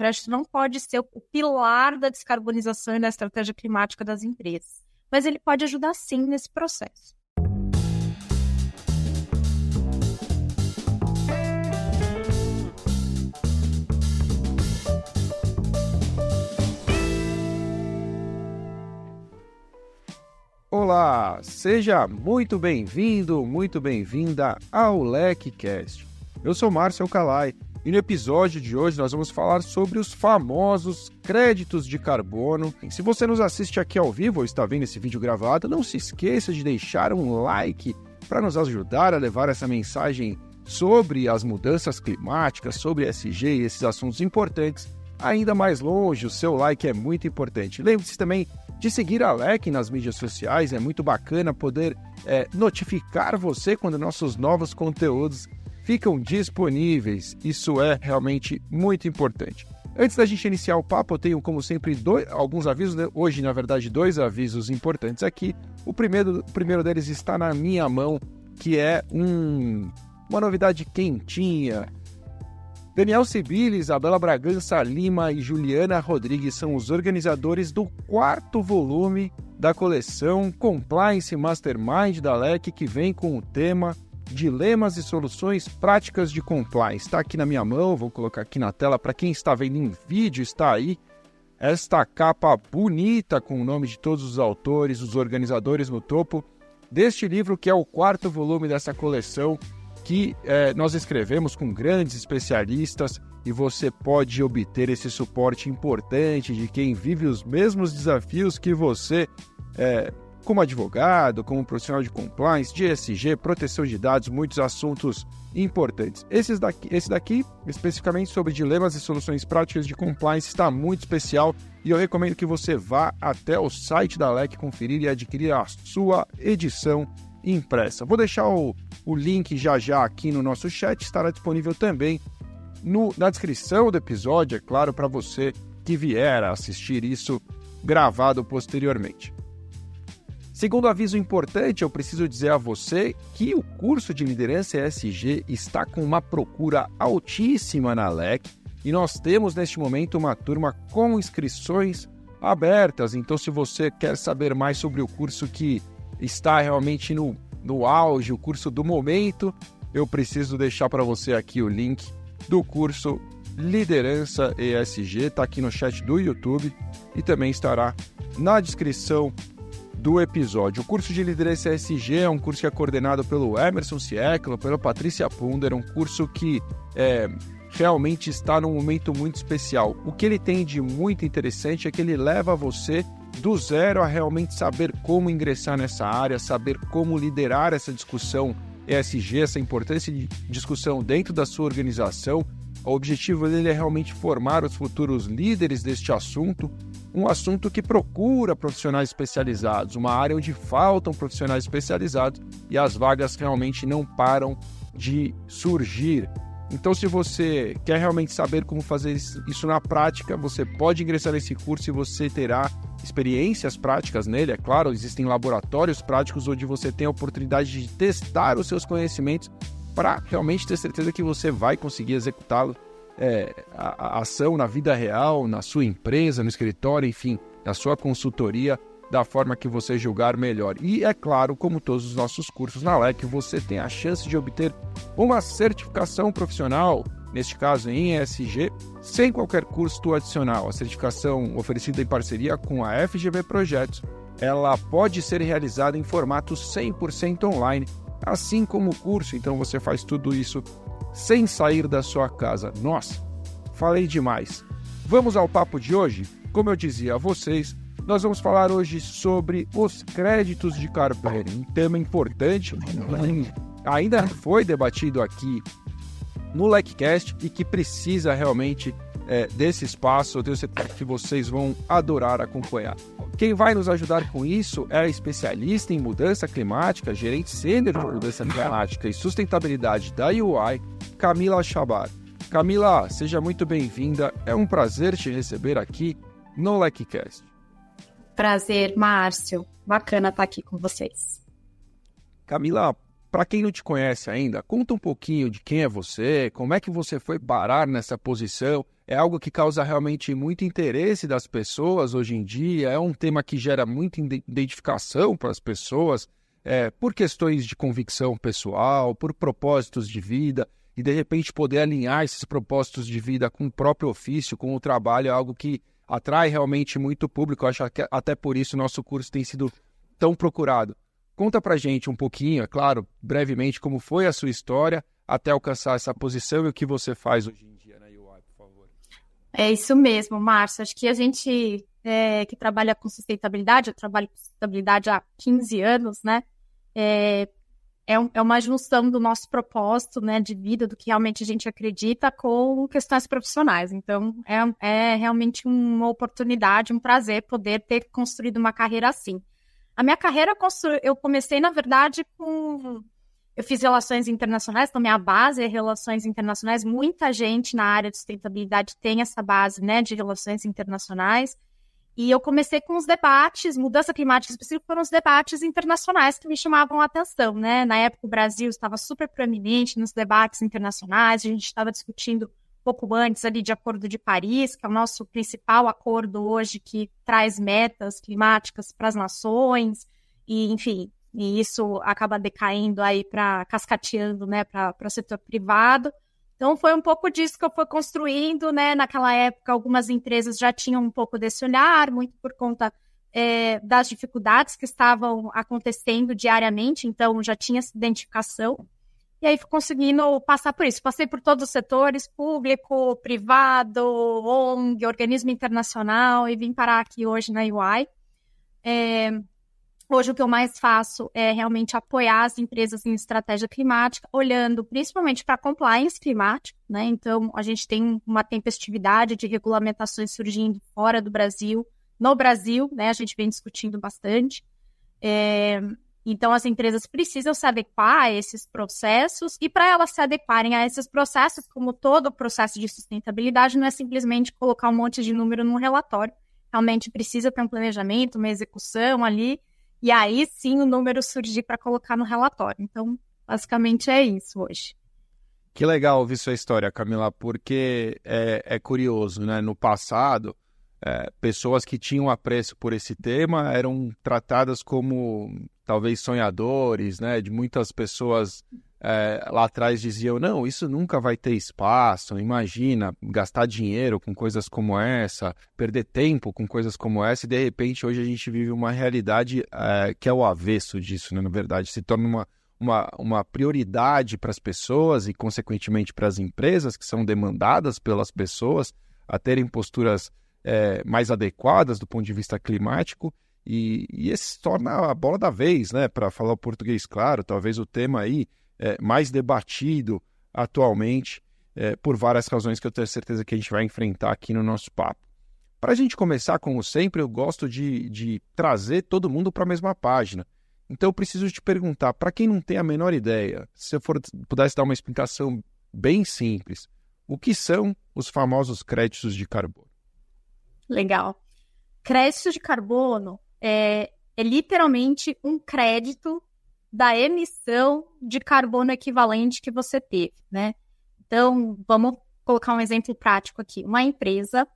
crédito não pode ser o pilar da descarbonização e da estratégia climática das empresas, mas ele pode ajudar sim nesse processo. Olá, seja muito bem-vindo, muito bem-vinda ao LecCast. Eu sou Márcio Calai e no episódio de hoje nós vamos falar sobre os famosos créditos de carbono. E se você nos assiste aqui ao vivo ou está vendo esse vídeo gravado, não se esqueça de deixar um like para nos ajudar a levar essa mensagem sobre as mudanças climáticas, sobre SG e esses assuntos importantes ainda mais longe. O seu like é muito importante. Lembre-se também de seguir a LEC nas mídias sociais, é muito bacana poder é, notificar você quando nossos novos conteúdos ficam disponíveis. Isso é realmente muito importante. Antes da gente iniciar o papo, eu tenho, como sempre, dois, alguns avisos. Né? Hoje, na verdade, dois avisos importantes aqui. O primeiro, o primeiro deles está na minha mão, que é um, uma novidade quentinha Daniel Sibili, Isabela Bragança Lima e Juliana Rodrigues são os organizadores do quarto volume da coleção Compliance Mastermind da LEC, que vem com o tema Dilemas e Soluções Práticas de Compliance. Está aqui na minha mão, vou colocar aqui na tela para quem está vendo em vídeo, está aí esta capa bonita com o nome de todos os autores, os organizadores no topo deste livro, que é o quarto volume dessa coleção que é, nós escrevemos com grandes especialistas e você pode obter esse suporte importante de quem vive os mesmos desafios que você, é, como advogado, como profissional de compliance, de ESG, proteção de dados, muitos assuntos importantes. Esses daqui, esse daqui, especificamente sobre dilemas e soluções práticas de compliance, está muito especial e eu recomendo que você vá até o site da LEC conferir e adquirir a sua edição impressa. Vou deixar o, o link já já aqui no nosso chat, estará disponível também no, na descrição do episódio, é claro, para você que vier a assistir isso gravado posteriormente. Segundo aviso importante, eu preciso dizer a você que o curso de liderança ESG está com uma procura altíssima na LEC e nós temos neste momento uma turma com inscrições abertas. Então, se você quer saber mais sobre o curso que está realmente no, no auge, o curso do momento, eu preciso deixar para você aqui o link do curso Liderança ESG, está aqui no chat do YouTube e também estará na descrição do episódio. O curso de Liderança ESG é um curso que é coordenado pelo Emerson Cieclo, pela Patrícia Punder, um curso que é, realmente está num momento muito especial. O que ele tem de muito interessante é que ele leva você do zero a realmente saber como ingressar nessa área, saber como liderar essa discussão ESG, essa importância de discussão dentro da sua organização. O objetivo dele é realmente formar os futuros líderes deste assunto, um assunto que procura profissionais especializados, uma área onde faltam profissionais especializados e as vagas realmente não param de surgir. Então, se você quer realmente saber como fazer isso na prática, você pode ingressar nesse curso e você terá experiências práticas nele. É claro, existem laboratórios práticos onde você tem a oportunidade de testar os seus conhecimentos para realmente ter certeza que você vai conseguir executá-lo. É, a, a ação na vida real, na sua empresa, no escritório, enfim, na sua consultoria, da forma que você julgar melhor. E é claro, como todos os nossos cursos na LEC, você tem a chance de obter uma certificação profissional, neste caso em ESG, sem qualquer custo adicional. A certificação oferecida em parceria com a FGV Projetos, ela pode ser realizada em formato 100% online, assim como o curso, então você faz tudo isso sem sair da sua casa. Nossa, falei demais. Vamos ao papo de hoje? Como eu dizia a vocês, nós vamos falar hoje sobre os créditos de carbono, um tema importante, ainda foi debatido aqui no LikeCast e que precisa realmente é, desse espaço. Eu tenho certeza que vocês vão adorar acompanhar. Quem vai nos ajudar com isso é a especialista em mudança climática, gerente sênior de mudança climática e sustentabilidade da UI, Camila Chabar. Camila, seja muito bem-vinda. É um prazer te receber aqui no LikeCast. Prazer, Márcio. Bacana estar aqui com vocês. Camila, para quem não te conhece ainda, conta um pouquinho de quem é você, como é que você foi parar nessa posição. É algo que causa realmente muito interesse das pessoas hoje em dia, é um tema que gera muita identificação para as pessoas, é, por questões de convicção pessoal, por propósitos de vida, e de repente poder alinhar esses propósitos de vida com o próprio ofício, com o trabalho, é algo que atrai realmente muito público. Eu acho que até por isso nosso curso tem sido tão procurado. Conta pra gente um pouquinho, é claro, brevemente, como foi a sua história até alcançar essa posição e o que você faz hoje em dia na UI, por favor. É isso mesmo, Márcio. Acho que a gente é, que trabalha com sustentabilidade, eu trabalho com sustentabilidade há 15 anos, né? É, é, é uma junção do nosso propósito né, de vida, do que realmente a gente acredita, com questões profissionais. Então, é, é realmente uma oportunidade, um prazer poder ter construído uma carreira assim. A minha carreira, eu comecei, na verdade, com eu fiz relações internacionais, então minha base é relações internacionais. Muita gente na área de sustentabilidade tem essa base, né, de relações internacionais. E eu comecei com os debates, mudança climática específica foram os debates internacionais que me chamavam a atenção, né? Na época o Brasil estava super proeminente nos debates internacionais, a gente estava discutindo pouco antes ali de Acordo de Paris, que é o nosso principal acordo hoje que traz metas climáticas para as nações, e enfim, e isso acaba decaindo aí para cascateando, né, para o setor privado. Então foi um pouco disso que eu fui construindo, né? Naquela época, algumas empresas já tinham um pouco desse olhar, muito por conta é, das dificuldades que estavam acontecendo diariamente, então já tinha essa identificação. E aí fui conseguindo passar por isso. Passei por todos os setores, público, privado, ONG, organismo internacional, e vim parar aqui hoje na UI. É, Hoje o que eu mais faço é realmente apoiar as empresas em estratégia climática, olhando principalmente para compliance climática, né? Então a gente tem uma tempestividade de regulamentações surgindo fora do Brasil, no Brasil, né? A gente vem discutindo bastante. É... Então as empresas precisam se adequar a esses processos e para elas se adequarem a esses processos, como todo processo de sustentabilidade, não é simplesmente colocar um monte de número num relatório. Realmente precisa ter um planejamento, uma execução ali e aí sim o número surgir para colocar no relatório. Então, basicamente é isso hoje. Que legal ouvir sua história, Camila, porque é, é curioso, né? No passado, é, pessoas que tinham apreço por esse tema eram tratadas como talvez sonhadores, né? De muitas pessoas é, lá atrás diziam: não, isso nunca vai ter espaço. Imagina gastar dinheiro com coisas como essa, perder tempo com coisas como essa, e de repente hoje a gente vive uma realidade é, que é o avesso disso, né? na verdade, se torna uma, uma, uma prioridade para as pessoas e, consequentemente, para as empresas que são demandadas pelas pessoas a terem posturas é, mais adequadas do ponto de vista climático. E, e esse se torna a bola da vez, né? Para falar o português claro, talvez o tema aí é, mais debatido atualmente, é, por várias razões que eu tenho certeza que a gente vai enfrentar aqui no nosso papo. Para a gente começar, como sempre, eu gosto de, de trazer todo mundo para a mesma página. Então eu preciso te perguntar, para quem não tem a menor ideia, se eu for, pudesse dar uma explicação bem simples, o que são os famosos créditos de carbono? Legal. Crédito de carbono é, é literalmente um crédito da emissão de carbono equivalente que você teve, né? Então, vamos colocar um exemplo prático aqui. Uma empresa,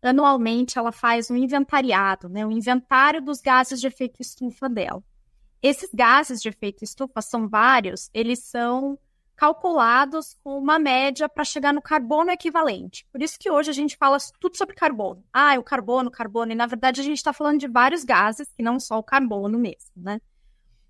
anualmente, ela faz um inventariado, né? Um inventário dos gases de efeito estufa dela. Esses gases de efeito estufa são vários, eles são calculados com uma média para chegar no carbono equivalente. Por isso que hoje a gente fala tudo sobre carbono. Ah, é o carbono, carbono, e na verdade a gente está falando de vários gases, que não só o carbono mesmo, né?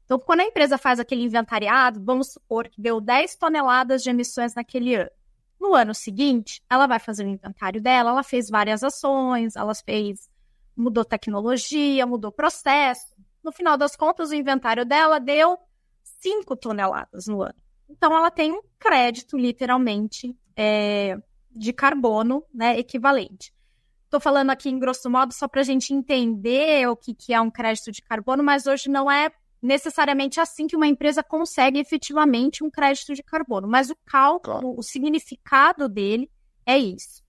Então, quando a empresa faz aquele inventariado, vamos supor que deu 10 toneladas de emissões naquele ano. No ano seguinte, ela vai fazer o inventário dela, ela fez várias ações, ela fez, mudou tecnologia, mudou processo. No final das contas, o inventário dela deu 5 toneladas no ano. Então, ela tem um crédito, literalmente, é, de carbono né, equivalente. Estou falando aqui em grosso modo só para a gente entender o que, que é um crédito de carbono, mas hoje não é necessariamente assim que uma empresa consegue efetivamente um crédito de carbono, mas o cálculo, claro. o significado dele é isso.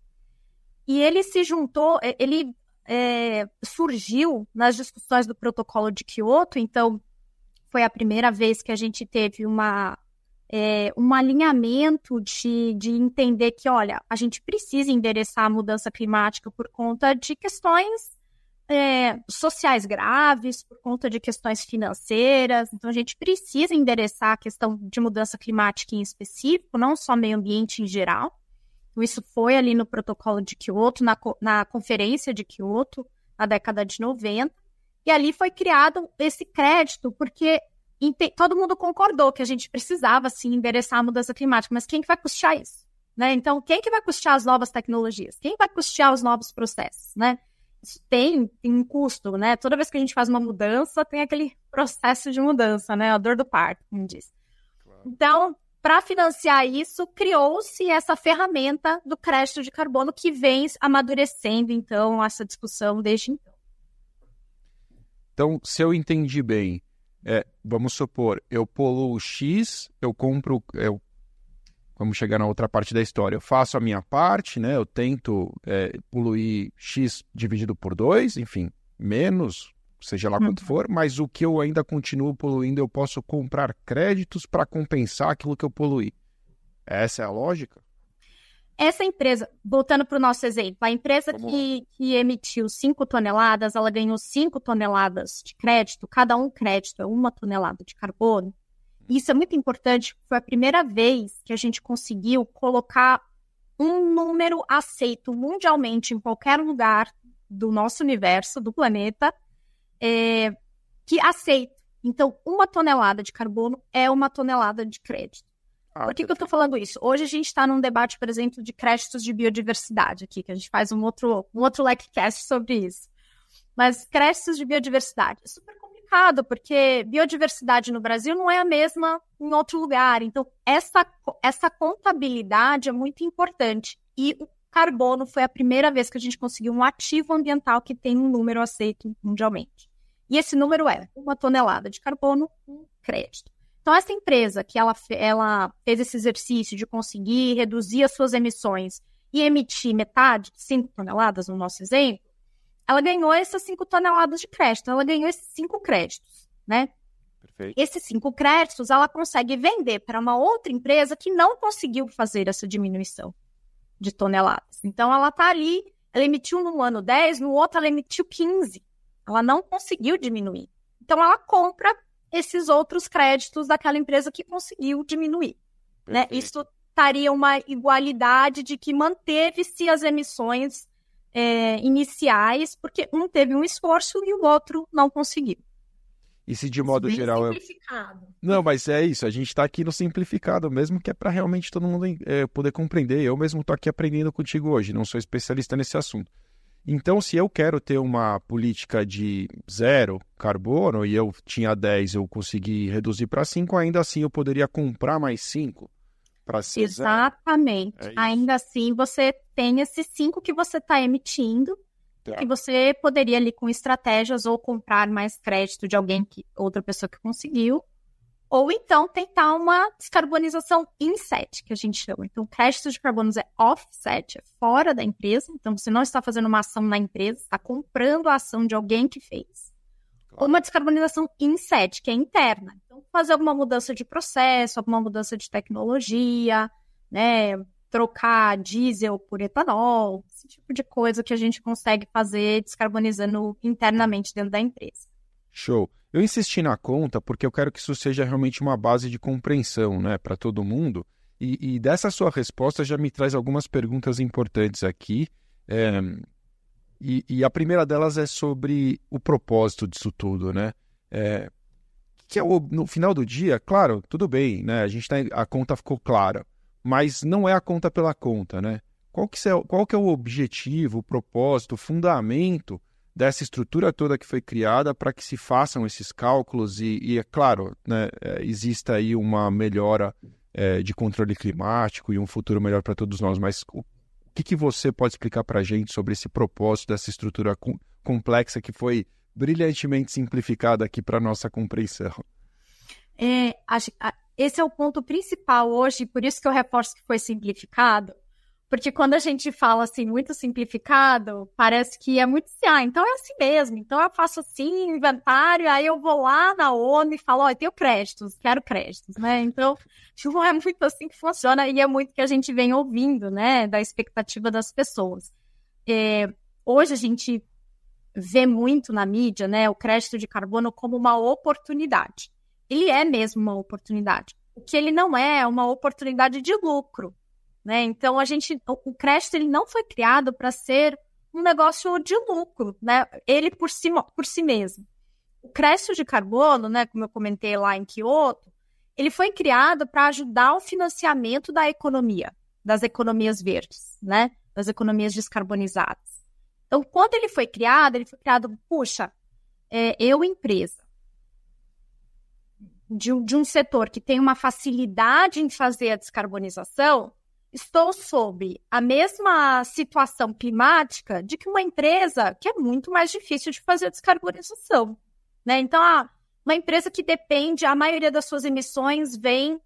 E ele se juntou, é, ele é, surgiu nas discussões do protocolo de Kyoto, então foi a primeira vez que a gente teve uma, é, um alinhamento de, de entender que, olha, a gente precisa endereçar a mudança climática por conta de questões é, sociais graves, por conta de questões financeiras. Então, a gente precisa endereçar a questão de mudança climática em específico, não só meio ambiente em geral. Então, isso foi ali no protocolo de Kyoto, na, na conferência de Kyoto, na década de 90. E ali foi criado esse crédito, porque todo mundo concordou que a gente precisava, sim, endereçar a mudança climática, mas quem que vai custear isso? Né? Então, quem que vai custear as novas tecnologias? Quem vai custear os novos processos, né? Tem, tem um custo, né? Toda vez que a gente faz uma mudança, tem aquele processo de mudança, né? A dor do parto, como diz. Claro. Então, para financiar isso, criou-se essa ferramenta do crédito de carbono que vem amadurecendo, então, essa discussão desde então. Então, se eu entendi bem, é, vamos supor, eu poluo X, eu compro, eu vamos chegar na outra parte da história. Eu faço a minha parte, né? Eu tento é, poluir X dividido por 2, enfim, menos, seja lá quanto uhum. for, mas o que eu ainda continuo poluindo, eu posso comprar créditos para compensar aquilo que eu poluí. Essa é a lógica? Essa empresa, voltando para o nosso exemplo, a empresa que, que, emitiu 5 toneladas, ela ganhou 5 toneladas de crédito, cada um crédito é uma tonelada de carbono. Isso é muito importante, foi a primeira vez que a gente conseguiu colocar um número aceito mundialmente em qualquer lugar do nosso universo, do planeta, é, que aceita. Então, uma tonelada de carbono é uma tonelada de crédito. Ah, Por que, que eu estou falando isso? Hoje a gente está num debate, por exemplo, de créditos de biodiversidade aqui, que a gente faz um outro, um outro LECCast sobre isso. Mas créditos de biodiversidade. É super complicado, porque biodiversidade no Brasil não é a mesma em outro lugar. Então, essa, essa contabilidade é muito importante. E o carbono foi a primeira vez que a gente conseguiu um ativo ambiental que tem um número aceito mundialmente. E esse número é uma tonelada de carbono, um crédito. Então, essa empresa que ela, ela fez esse exercício de conseguir reduzir as suas emissões e emitir metade, 5 toneladas no nosso exemplo, ela ganhou essas 5 toneladas de crédito, ela ganhou esses 5 créditos, né? Perfeito. Esses 5 créditos ela consegue vender para uma outra empresa que não conseguiu fazer essa diminuição de toneladas. Então ela está ali, ela emitiu no ano 10, no outro ela emitiu 15. Ela não conseguiu diminuir. Então ela compra esses outros créditos daquela empresa que conseguiu diminuir. Né? Isso estaria uma igualdade de que manteve-se as emissões é, iniciais, porque um teve um esforço e o outro não conseguiu. E se de modo Bem geral. Simplificado. Não, mas é isso, a gente está aqui no simplificado mesmo, que é para realmente todo mundo é, poder compreender. Eu mesmo estou aqui aprendendo contigo hoje, não sou especialista nesse assunto. Então, se eu quero ter uma política de zero carbono e eu tinha 10, eu consegui reduzir para 5, ainda assim eu poderia comprar mais 5 para ser Exatamente. É Ainda assim, você tem esses cinco que você está emitindo, tá. que você poderia ali com estratégias ou comprar mais crédito de alguém que outra pessoa que conseguiu, ou então tentar uma descarbonização inset, que a gente chama. Então, crédito de carbonos é offset, é fora da empresa. Então, você não está fazendo uma ação na empresa, está comprando a ação de alguém que fez. Uma descarbonização inset, que é interna. Então, fazer alguma mudança de processo, alguma mudança de tecnologia, né? trocar diesel por etanol, esse tipo de coisa que a gente consegue fazer descarbonizando internamente dentro da empresa. Show. Eu insisti na conta porque eu quero que isso seja realmente uma base de compreensão né, para todo mundo. E, e, dessa sua resposta já me traz algumas perguntas importantes aqui. É, e, e, a primeira delas é sobre o propósito disso tudo, né? É, que é o, no final do dia, claro, tudo bem, né? A gente tá, a conta ficou clara mas não é a conta pela conta, né? Qual que, é, qual que é o objetivo, o propósito, o fundamento dessa estrutura toda que foi criada para que se façam esses cálculos e, e é claro, né, é, exista aí uma melhora é, de controle climático e um futuro melhor para todos nós, mas o que, que você pode explicar para a gente sobre esse propósito dessa estrutura com, complexa que foi brilhantemente simplificada aqui para nossa compreensão? É, a, esse é o ponto principal hoje, por isso que eu reforço que foi simplificado, Porque quando a gente fala assim, muito simplificado, parece que é muito assim, ah, então é assim mesmo. Então eu faço assim, inventário, aí eu vou lá na ONU e falo, ó, eu tenho créditos, quero créditos, né? Então, não é muito assim que funciona e é muito que a gente vem ouvindo, né, da expectativa das pessoas. É, hoje a gente vê muito na mídia, né, o crédito de carbono como uma oportunidade. Ele é mesmo uma oportunidade. O que ele não é é uma oportunidade de lucro, né? Então a gente, o crédito ele não foi criado para ser um negócio de lucro, né? Ele por si, por si mesmo. O crédito de carbono, né, como eu comentei lá em Kyoto, ele foi criado para ajudar o financiamento da economia, das economias verdes, né? Das economias descarbonizadas. Então, quando ele foi criado, ele foi criado, puxa, é, eu, empresa, de, de, um setor que tem uma facilidade em fazer a descarbonização, estou sob a mesma situação climática de que uma empresa que é muito mais difícil de fazer a descarbonização. Né? Então, ah, uma empresa que depende, a maioria das suas emissões vem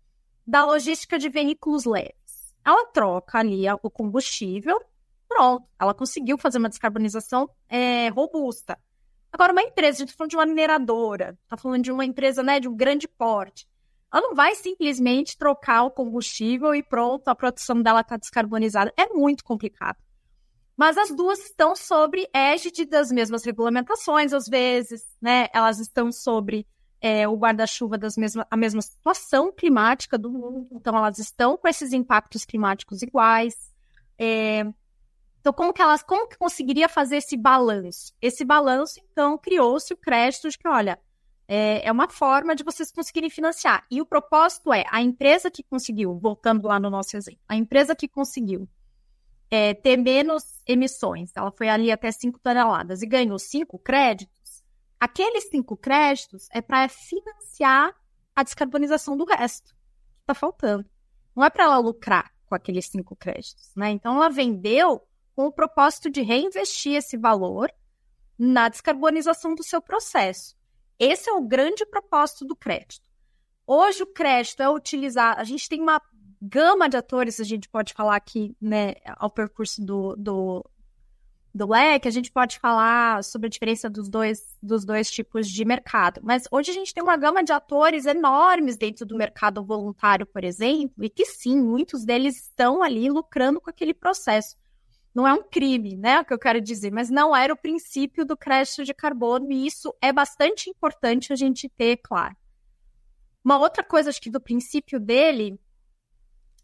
da logística de veículos leves. Ela troca ali o combustível Pronto, ela conseguiu fazer uma descarbonização é, robusta. Agora, uma empresa, a gente está falando de uma mineradora, está falando de uma empresa né, de um grande porte. Ela não vai simplesmente trocar o combustível e pronto, a produção dela está descarbonizada. É muito complicado. Mas as duas estão sobre égide das mesmas regulamentações, às vezes, né? Elas estão sobre é, o guarda-chuva das mesmas, a mesma situação climática do mundo, então elas estão com esses impactos climáticos iguais. É, então, como que elas, como que conseguiria fazer esse balanço? Esse balanço, então, criou-se o crédito de que, olha, é, é, uma forma de vocês conseguirem financiar. E o propósito é a empresa que conseguiu, voltando lá no nosso exemplo, a empresa que conseguiu é, ter menos emissões, ela foi ali até 5 toneladas e ganhou 5 créditos, aqueles 5 créditos é para financiar a descarbonização do resto que está faltando. Não é para ela lucrar com aqueles 5 créditos, né? Então, ela vendeu com o propósito de reinvestir esse valor na descarbonização do seu processo. Esse é o grande propósito do crédito. Hoje o crédito é utilizado, a gente tem uma gama de atores, a gente pode falar aqui, né, ao percurso do, do, do leque, a gente pode falar sobre a diferença dos dois, dos dois tipos de mercado. Mas hoje a gente tem uma gama de atores enormes dentro do mercado voluntário, por exemplo, e que sim, muitos deles estão ali lucrando com aquele processo não é um crime, né? O que eu quero dizer, mas não era o princípio do crédito de carbono, e isso é bastante importante a gente ter claro. Uma outra coisa, acho que do princípio dele,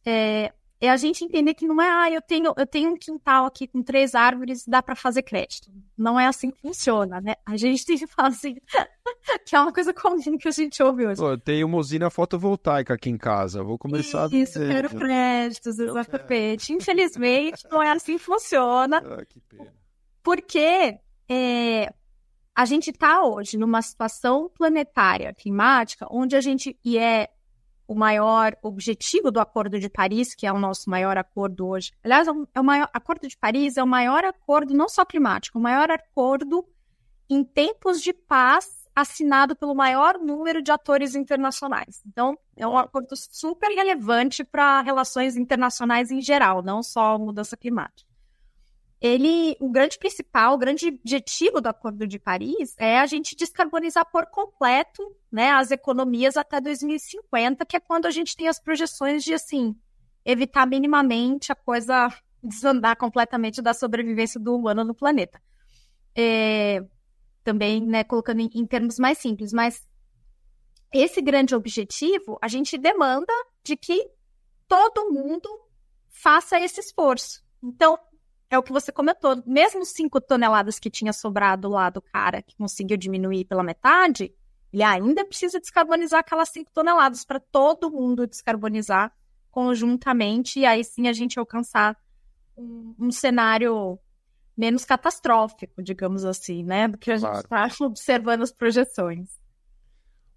é, é a gente entender que não é, ah, eu tenho, eu tenho um quintal aqui com três árvores, dá para fazer crédito. Não é assim que funciona, né? A gente tem que falar assim, que é uma coisa comum que a gente ouve hoje. Pô, eu tenho uma usina fotovoltaica aqui em casa, vou começar Isso, a... quero créditos, exatamente. Infelizmente, não é assim que funciona. Ah, que pena. Porque é, a gente está hoje numa situação planetária climática onde a gente, e é o maior objetivo do Acordo de Paris, que é o nosso maior acordo hoje. Aliás, é o é maior Acordo de Paris é o maior acordo não só climático, o maior acordo em tempos de paz assinado pelo maior número de atores internacionais. Então, é um acordo super relevante para relações internacionais em geral, não só mudança climática ele, o grande principal, o grande objetivo do Acordo de Paris é a gente descarbonizar por completo, né, as economias até 2050, que é quando a gente tem as projeções de assim evitar minimamente a coisa desandar completamente da sobrevivência do humano no planeta. É, também, né, colocando em, em termos mais simples, mas esse grande objetivo, a gente demanda de que todo mundo faça esse esforço. Então, é o que você comentou. Mesmo 5 toneladas que tinha sobrado lá do cara que conseguiu diminuir pela metade, ele ainda precisa descarbonizar aquelas 5 toneladas para todo mundo descarbonizar conjuntamente e aí sim a gente alcançar um, um cenário menos catastrófico, digamos assim, né? Do que a claro. gente está observando as projeções.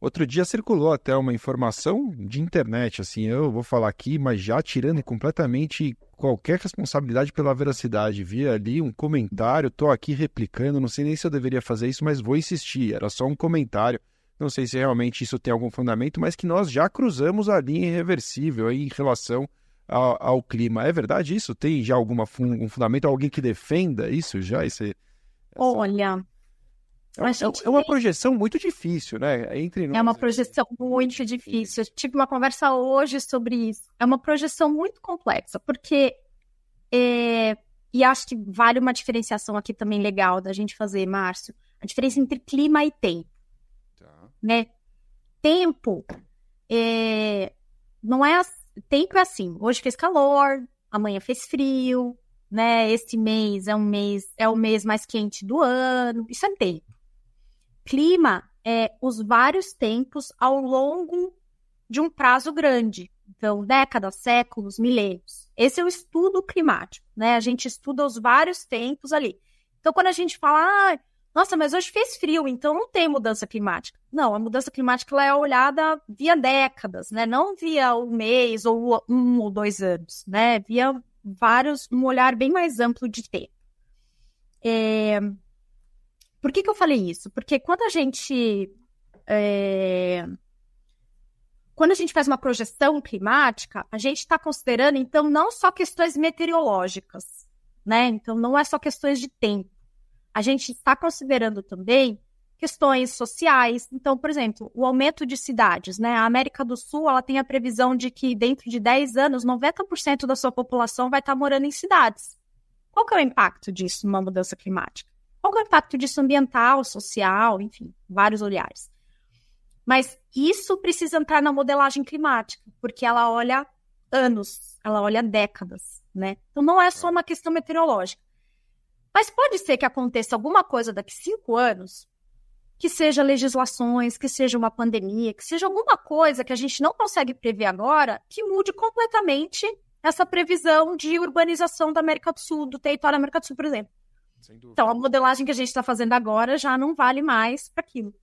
Outro dia circulou até uma informação de internet, assim, eu vou falar aqui, mas já tirando completamente qualquer responsabilidade pela veracidade. Vi ali um comentário, tô aqui replicando, não sei nem se eu deveria fazer isso, mas vou insistir. Era só um comentário. Não sei se realmente isso tem algum fundamento, mas que nós já cruzamos a linha irreversível aí em relação ao, ao, clima. É verdade isso? Tem já alguma um fundamento, alguém que defenda isso já? Esse, essa... Olha, é, gente... é, uma projeção muito difícil, né? Entre nós, é uma projeção muito difícil. Eu tive uma conversa hoje sobre isso. É uma projeção muito complexa, porque. É... E acho que vale uma diferenciação aqui também legal da gente fazer, Márcio. A diferença entre clima e tempo. Tá. Né? Tempo é... não é. Tempo é assim. Hoje fez calor, amanhã fez frio, né? Esse mês é um mês, é o mês mais quente do ano. Isso é tempo. Clima é os vários tempos ao longo de um prazo grande. Então, décadas, séculos, milênios. Esse é o estudo climático, né? A gente estuda os vários tempos ali. Então, quando a gente fala, ah, nossa, mas hoje fez frio, então não tem mudança climática. Não, a mudança climática ela é olhada via décadas, né? Não via um mês ou um ou dois anos, né? Via vários, um olhar bem mais amplo de tempo. É... Por que, que eu falei isso? Porque quando a gente. É... Quando a gente faz uma projeção climática, a gente está considerando, então, não só questões meteorológicas, né? Então, não é só questões de tempo. A gente está considerando também questões sociais. Então, por exemplo, o aumento de cidades, né? A América do Sul, ela tem a previsão de que dentro de 10 anos, 90% da sua população vai estar morando em cidades. Qual que é o impacto disso numa mudança climática? Qual é o impacto disso ambiental, social, enfim, vários olhares. Mas isso precisa entrar na modelagem climática, porque ela olha anos, ela olha décadas, né? Então não é só uma questão meteorológica. Mas pode ser que aconteça alguma coisa daqui cinco anos, que seja legislações, que seja uma pandemia, que seja alguma coisa que a gente não consegue prever agora, que mude completamente essa previsão de urbanização da América do Sul, do território da América do Sul, por exemplo. Então, a modelagem que a gente está fazendo agora já não vale mais para aquilo.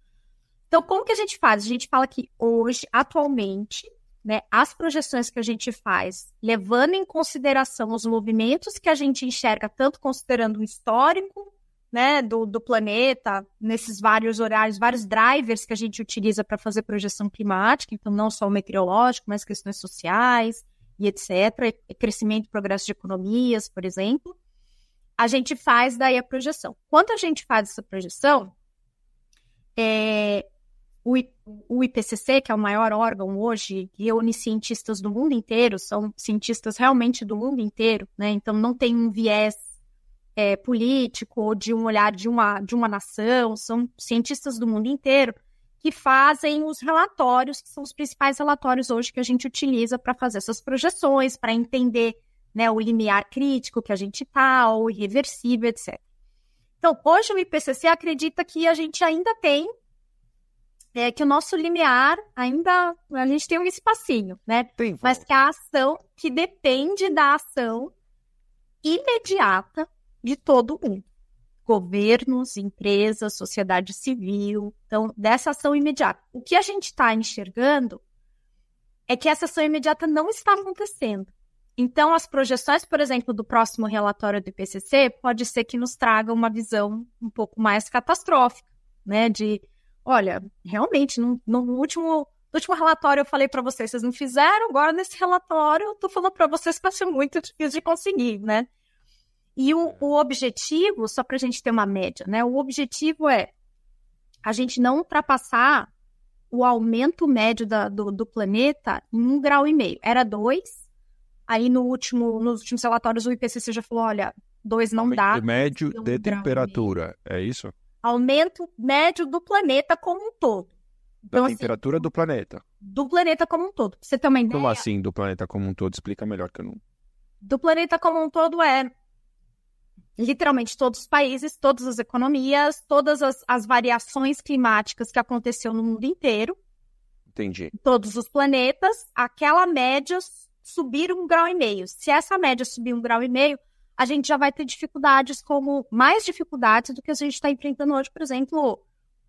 Então, como que a gente faz? A gente fala que hoje, atualmente, né, as projeções que a gente faz, levando em consideração os movimentos que a gente enxerga, tanto considerando o histórico né, do, do planeta, nesses vários horários, vários drivers que a gente utiliza para fazer projeção climática, então não só o meteorológico, mas questões sociais e etc., crescimento e progresso de economias, por exemplo a gente faz daí a projeção. Quando a gente faz essa projeção, é, o, o IPCC, que é o maior órgão hoje, reúne cientistas do mundo inteiro, são cientistas realmente do mundo inteiro, né? Então não tem um viés é, político ou de um olhar de uma, de uma nação, são cientistas do mundo inteiro que fazem os relatórios, que são os principais relatórios hoje que a gente utiliza para fazer essas projeções, para entender né, o limiar crítico que a gente está, o irreversível, etc. Então, hoje o IPCC acredita que a gente ainda tem, é, que o nosso limiar ainda, a gente tem um espacinho, né? Tem, Mas que a ação, que depende da ação imediata de todo mundo. Governos, empresas, sociedade civil. Então, dessa ação imediata. O que a gente está enxergando é que essa ação imediata não está acontecendo. Então, as projeções, por exemplo, do próximo relatório do IPCC, pode ser que nos traga uma visão um pouco mais catastrófica, né? De, olha, realmente, no, no último, no último relatório eu falei para vocês, vocês não fizeram, agora nesse relatório eu tô falando para vocês que vai ser muito difícil de conseguir, né? E o, o objetivo, só para a gente ter uma média, né? O objetivo é a gente não ultrapassar o aumento médio da, do, do planeta em um grau e meio. Era dois, Aí no último, nos últimos relatórios o IPCC já falou, olha, dois não Aumento dá. médio de temperatura, é isso? Aumento médio do planeta como um todo. Então, da assim, temperatura do planeta. Do planeta como um todo. Você ter uma ideia. Como assim, do planeta como um todo? Explica melhor que eu não. Do planeta como um todo é literalmente todos os países, todas as economias, todas as, as variações climáticas que aconteceu no mundo inteiro. Entendi. Todos os planetas, aquela média subir um grau e meio. Se essa média subir um grau e meio, a gente já vai ter dificuldades como mais dificuldades do que a gente está enfrentando hoje, por exemplo,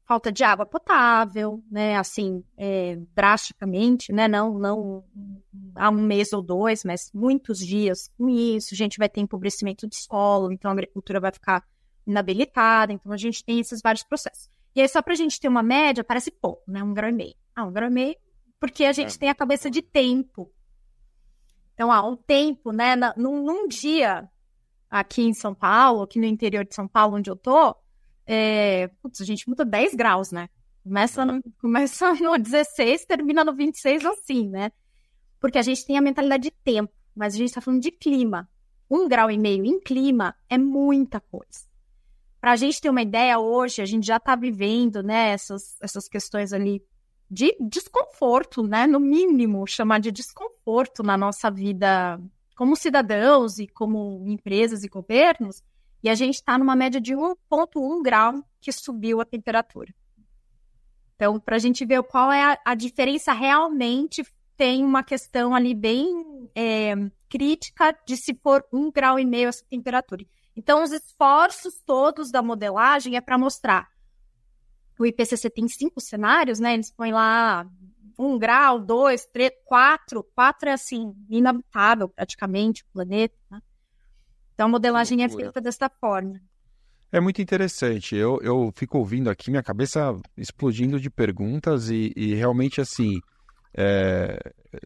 falta de água potável, né? Assim, é, drasticamente, né? Não, não há um mês ou dois, mas muitos dias com isso. A gente vai ter empobrecimento de solo, então a agricultura vai ficar inabilitada. Então a gente tem esses vários processos. E aí, só para a gente ter uma média, parece pouco, né? Um grau e meio. Ah, um grau e meio, porque a gente é. tem a cabeça de tempo Então, há um tempo, né, na, num, num, dia aqui em São Paulo, aqui no interior de São Paulo, onde eu tô, é, putz, a gente muda 10 graus, né? Começa no, começa no 16, termina no 26, assim, né? Porque a gente tem a mentalidade de tempo, mas a gente está falando de clima. Um grau e meio em clima é muita coisa. Para a gente ter uma ideia, hoje a gente já está vivendo né, essas, essas questões ali de desconforto, né? No mínimo, chamar de desconforto na nossa vida como cidadãos e como empresas e governos, e a gente está numa média de 1,1 grau que subiu a temperatura. Então, para a gente ver qual é a, a, diferença realmente, tem uma questão ali bem é, crítica de se for um grau e meio essa temperatura. Então, os esforços todos da modelagem é para mostrar o IPCC tem cinco cenários, né? Eles põem lá um grau, dois, três, quatro. Quatro é assim, inabitável praticamente o planeta. Né? Então a modelagem é feita dessa forma. É muito interessante. Eu, eu fico ouvindo aqui, minha cabeça explodindo de perguntas e, e realmente assim. É,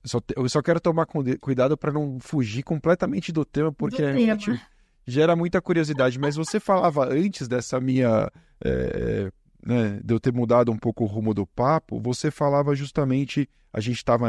só, eu só quero tomar cuidado para não fugir completamente do tema, porque do tema. gera muita curiosidade. Mas você falava antes dessa minha é, né, de eu ter mudado um pouco o rumo do papo, você falava justamente, a gente estava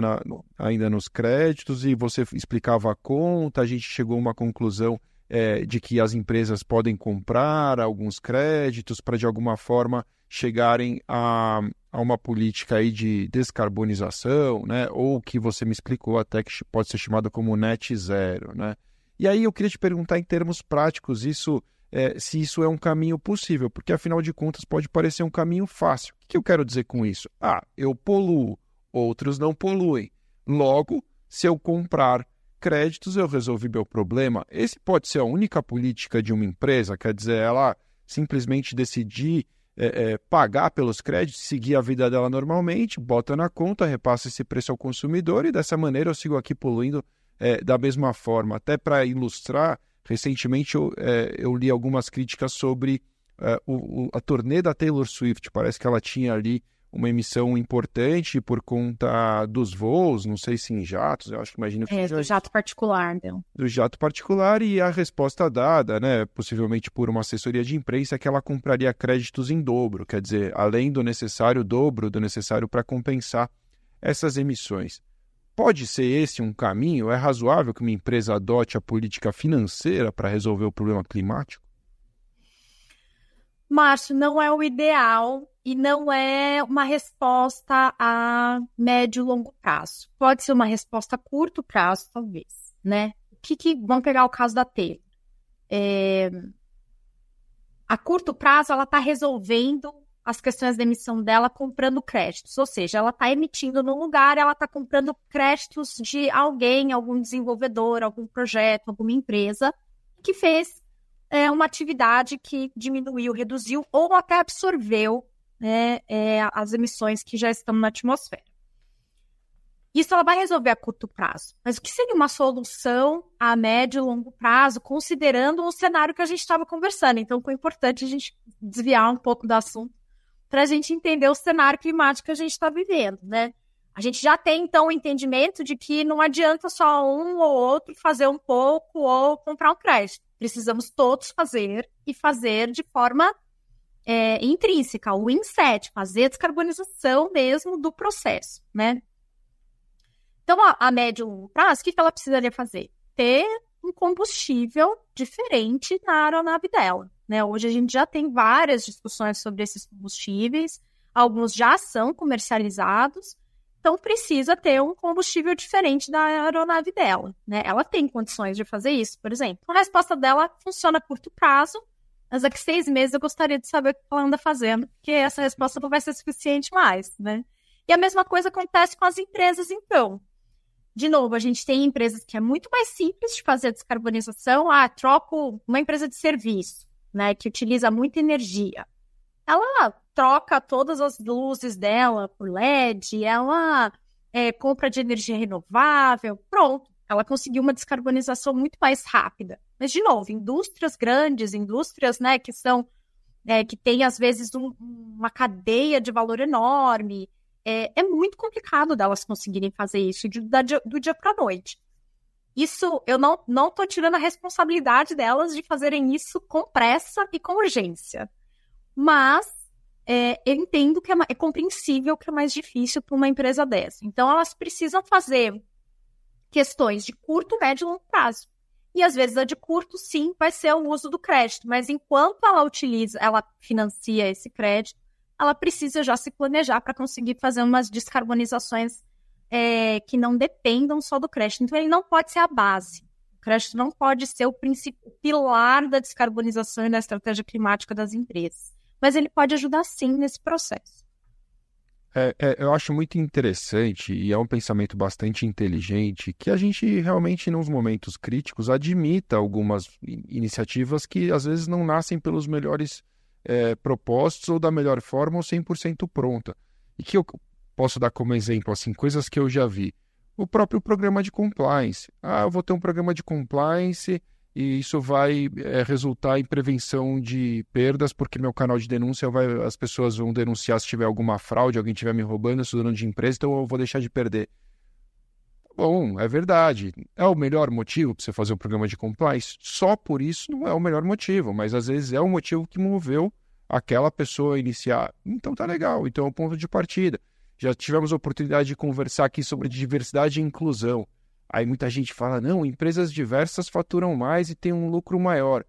ainda nos créditos e você explicava a conta, a gente chegou a uma conclusão é, de que as empresas podem comprar alguns créditos para de alguma forma chegarem a, a uma política aí de descarbonização, né, ou que você me explicou até que pode ser chamado como net zero, né. E aí eu queria te perguntar em termos práticos, isso é, se isso é um caminho possível, porque afinal de contas pode parecer um caminho fácil. O que eu quero dizer com isso? Ah, eu poluo, outros não poluem. Logo, se eu comprar créditos, eu resolvi meu problema. Esse pode ser a única política de uma empresa, quer dizer, ela simplesmente decidir é, é, pagar pelos créditos, seguir a vida dela normalmente, bota na conta, repassa esse preço ao consumidor e dessa maneira eu sigo aqui poluindo é, da mesma forma. Até para ilustrar Recentemente eu, é, eu li algumas críticas sobre é, o, a turnê da Taylor Swift. Parece que ela tinha ali uma emissão importante por conta dos voos, não sei se em jatos, eu acho que imagino que... É, do jato particular, então. Do jato particular e a resposta dada, né, possivelmente por uma assessoria de imprensa, é que ela compraria créditos em dobro, quer dizer, além do necessário, dobro do necessário para compensar essas emissões. Pode ser esse um caminho? É razoável que uma empresa adote a política financeira para resolver o problema climático? Márcio, não é o ideal e não é uma resposta a médio e longo prazo. Pode ser uma resposta a curto prazo, talvez, né? O que, que vamos pegar o caso da Taylor? É... A curto prazo, ela está resolvendo as questões da emissão dela comprando créditos, ou seja, ela está emitindo no lugar, ela está comprando créditos de alguém, algum desenvolvedor, algum projeto, alguma empresa que fez é, uma atividade que diminuiu, reduziu ou até absorveu né, é, as emissões que já estão na atmosfera. Isso ela vai resolver a curto prazo. Mas o que seria uma solução a médio e longo prazo, considerando o cenário que a gente estava conversando? Então, foi importante a gente desviar um pouco do assunto para a gente entender o cenário climático que a gente está vivendo, né? A gente já tem, então, o entendimento de que não adianta só um ou outro fazer um pouco ou comprar um crédito. Precisamos todos fazer e fazer de forma é, intrínseca, o inset, fazer a descarbonização mesmo do processo, né? Então, a, a médio prazo, o que ela precisaria fazer? Ter um combustível diferente na aeronave dela. Né? Hoje a gente já tem várias discussões sobre esses combustíveis, alguns já são comercializados, então precisa ter um combustível diferente da aeronave dela. Né? Ela tem condições de fazer isso, por exemplo. A resposta dela funciona a curto prazo, mas daqui seis meses eu gostaria de saber o que ela anda fazendo, porque essa resposta não vai ser suficiente mais. Né? E a mesma coisa acontece com as empresas, então. De novo, a gente tem empresas que é muito mais simples de fazer a descarbonização. Ah, troco uma empresa de serviço né, que utiliza muita energia, ela troca todas as luzes dela por LED, ela é, compra de energia renovável, pronto. Ela conseguiu uma descarbonização muito mais rápida. Mas, de novo, indústrias grandes, indústrias né, que são é, que têm, às vezes, um, uma cadeia de valor enorme, é, é, muito complicado delas conseguirem fazer isso de, da, do dia para a noite. Isso eu não não estou tirando a responsabilidade delas de fazerem isso com pressa e com urgência, mas é, eu entendo que é, é compreensível que é mais difícil para uma empresa dessa. Então elas precisam fazer questões de curto, médio e longo prazo. E às vezes a de curto, sim, vai ser o uso do crédito, mas enquanto ela utiliza, ela financia esse crédito, ela precisa já se planejar para conseguir fazer umas descarbonizações é, que não dependam só do crédito. Então, ele não pode ser a base. O crédito não pode ser o principal pilar da descarbonização e da estratégia climática das empresas. Mas ele pode ajudar sim nesse processo. É, é, eu acho muito interessante e é um pensamento bastante inteligente que a gente realmente, nos momentos críticos, admita algumas iniciativas que às vezes não nascem pelos melhores é, propósitos ou da melhor forma ou 100% pronta. E que eu posso dar como exemplo, assim, coisas que eu já vi. O próprio programa de compliance. Ah, eu vou ter um programa de compliance e isso vai é, resultar em prevenção de perdas, porque meu canal de denúncia vai, as pessoas vão denunciar se tiver alguma fraude, alguém estiver me roubando, eu sou dono de empresa, então eu vou deixar de perder. Bom, é verdade. É o melhor motivo para você fazer um programa de compliance? Só por isso não é o melhor motivo, mas às vezes é o motivo que moveu aquela pessoa a iniciar. Então tá legal, então é o ponto de partida. Já tivemos a oportunidade de conversar aqui sobre diversidade e inclusão. Aí muita gente fala: não, empresas diversas faturam mais e têm um lucro maior.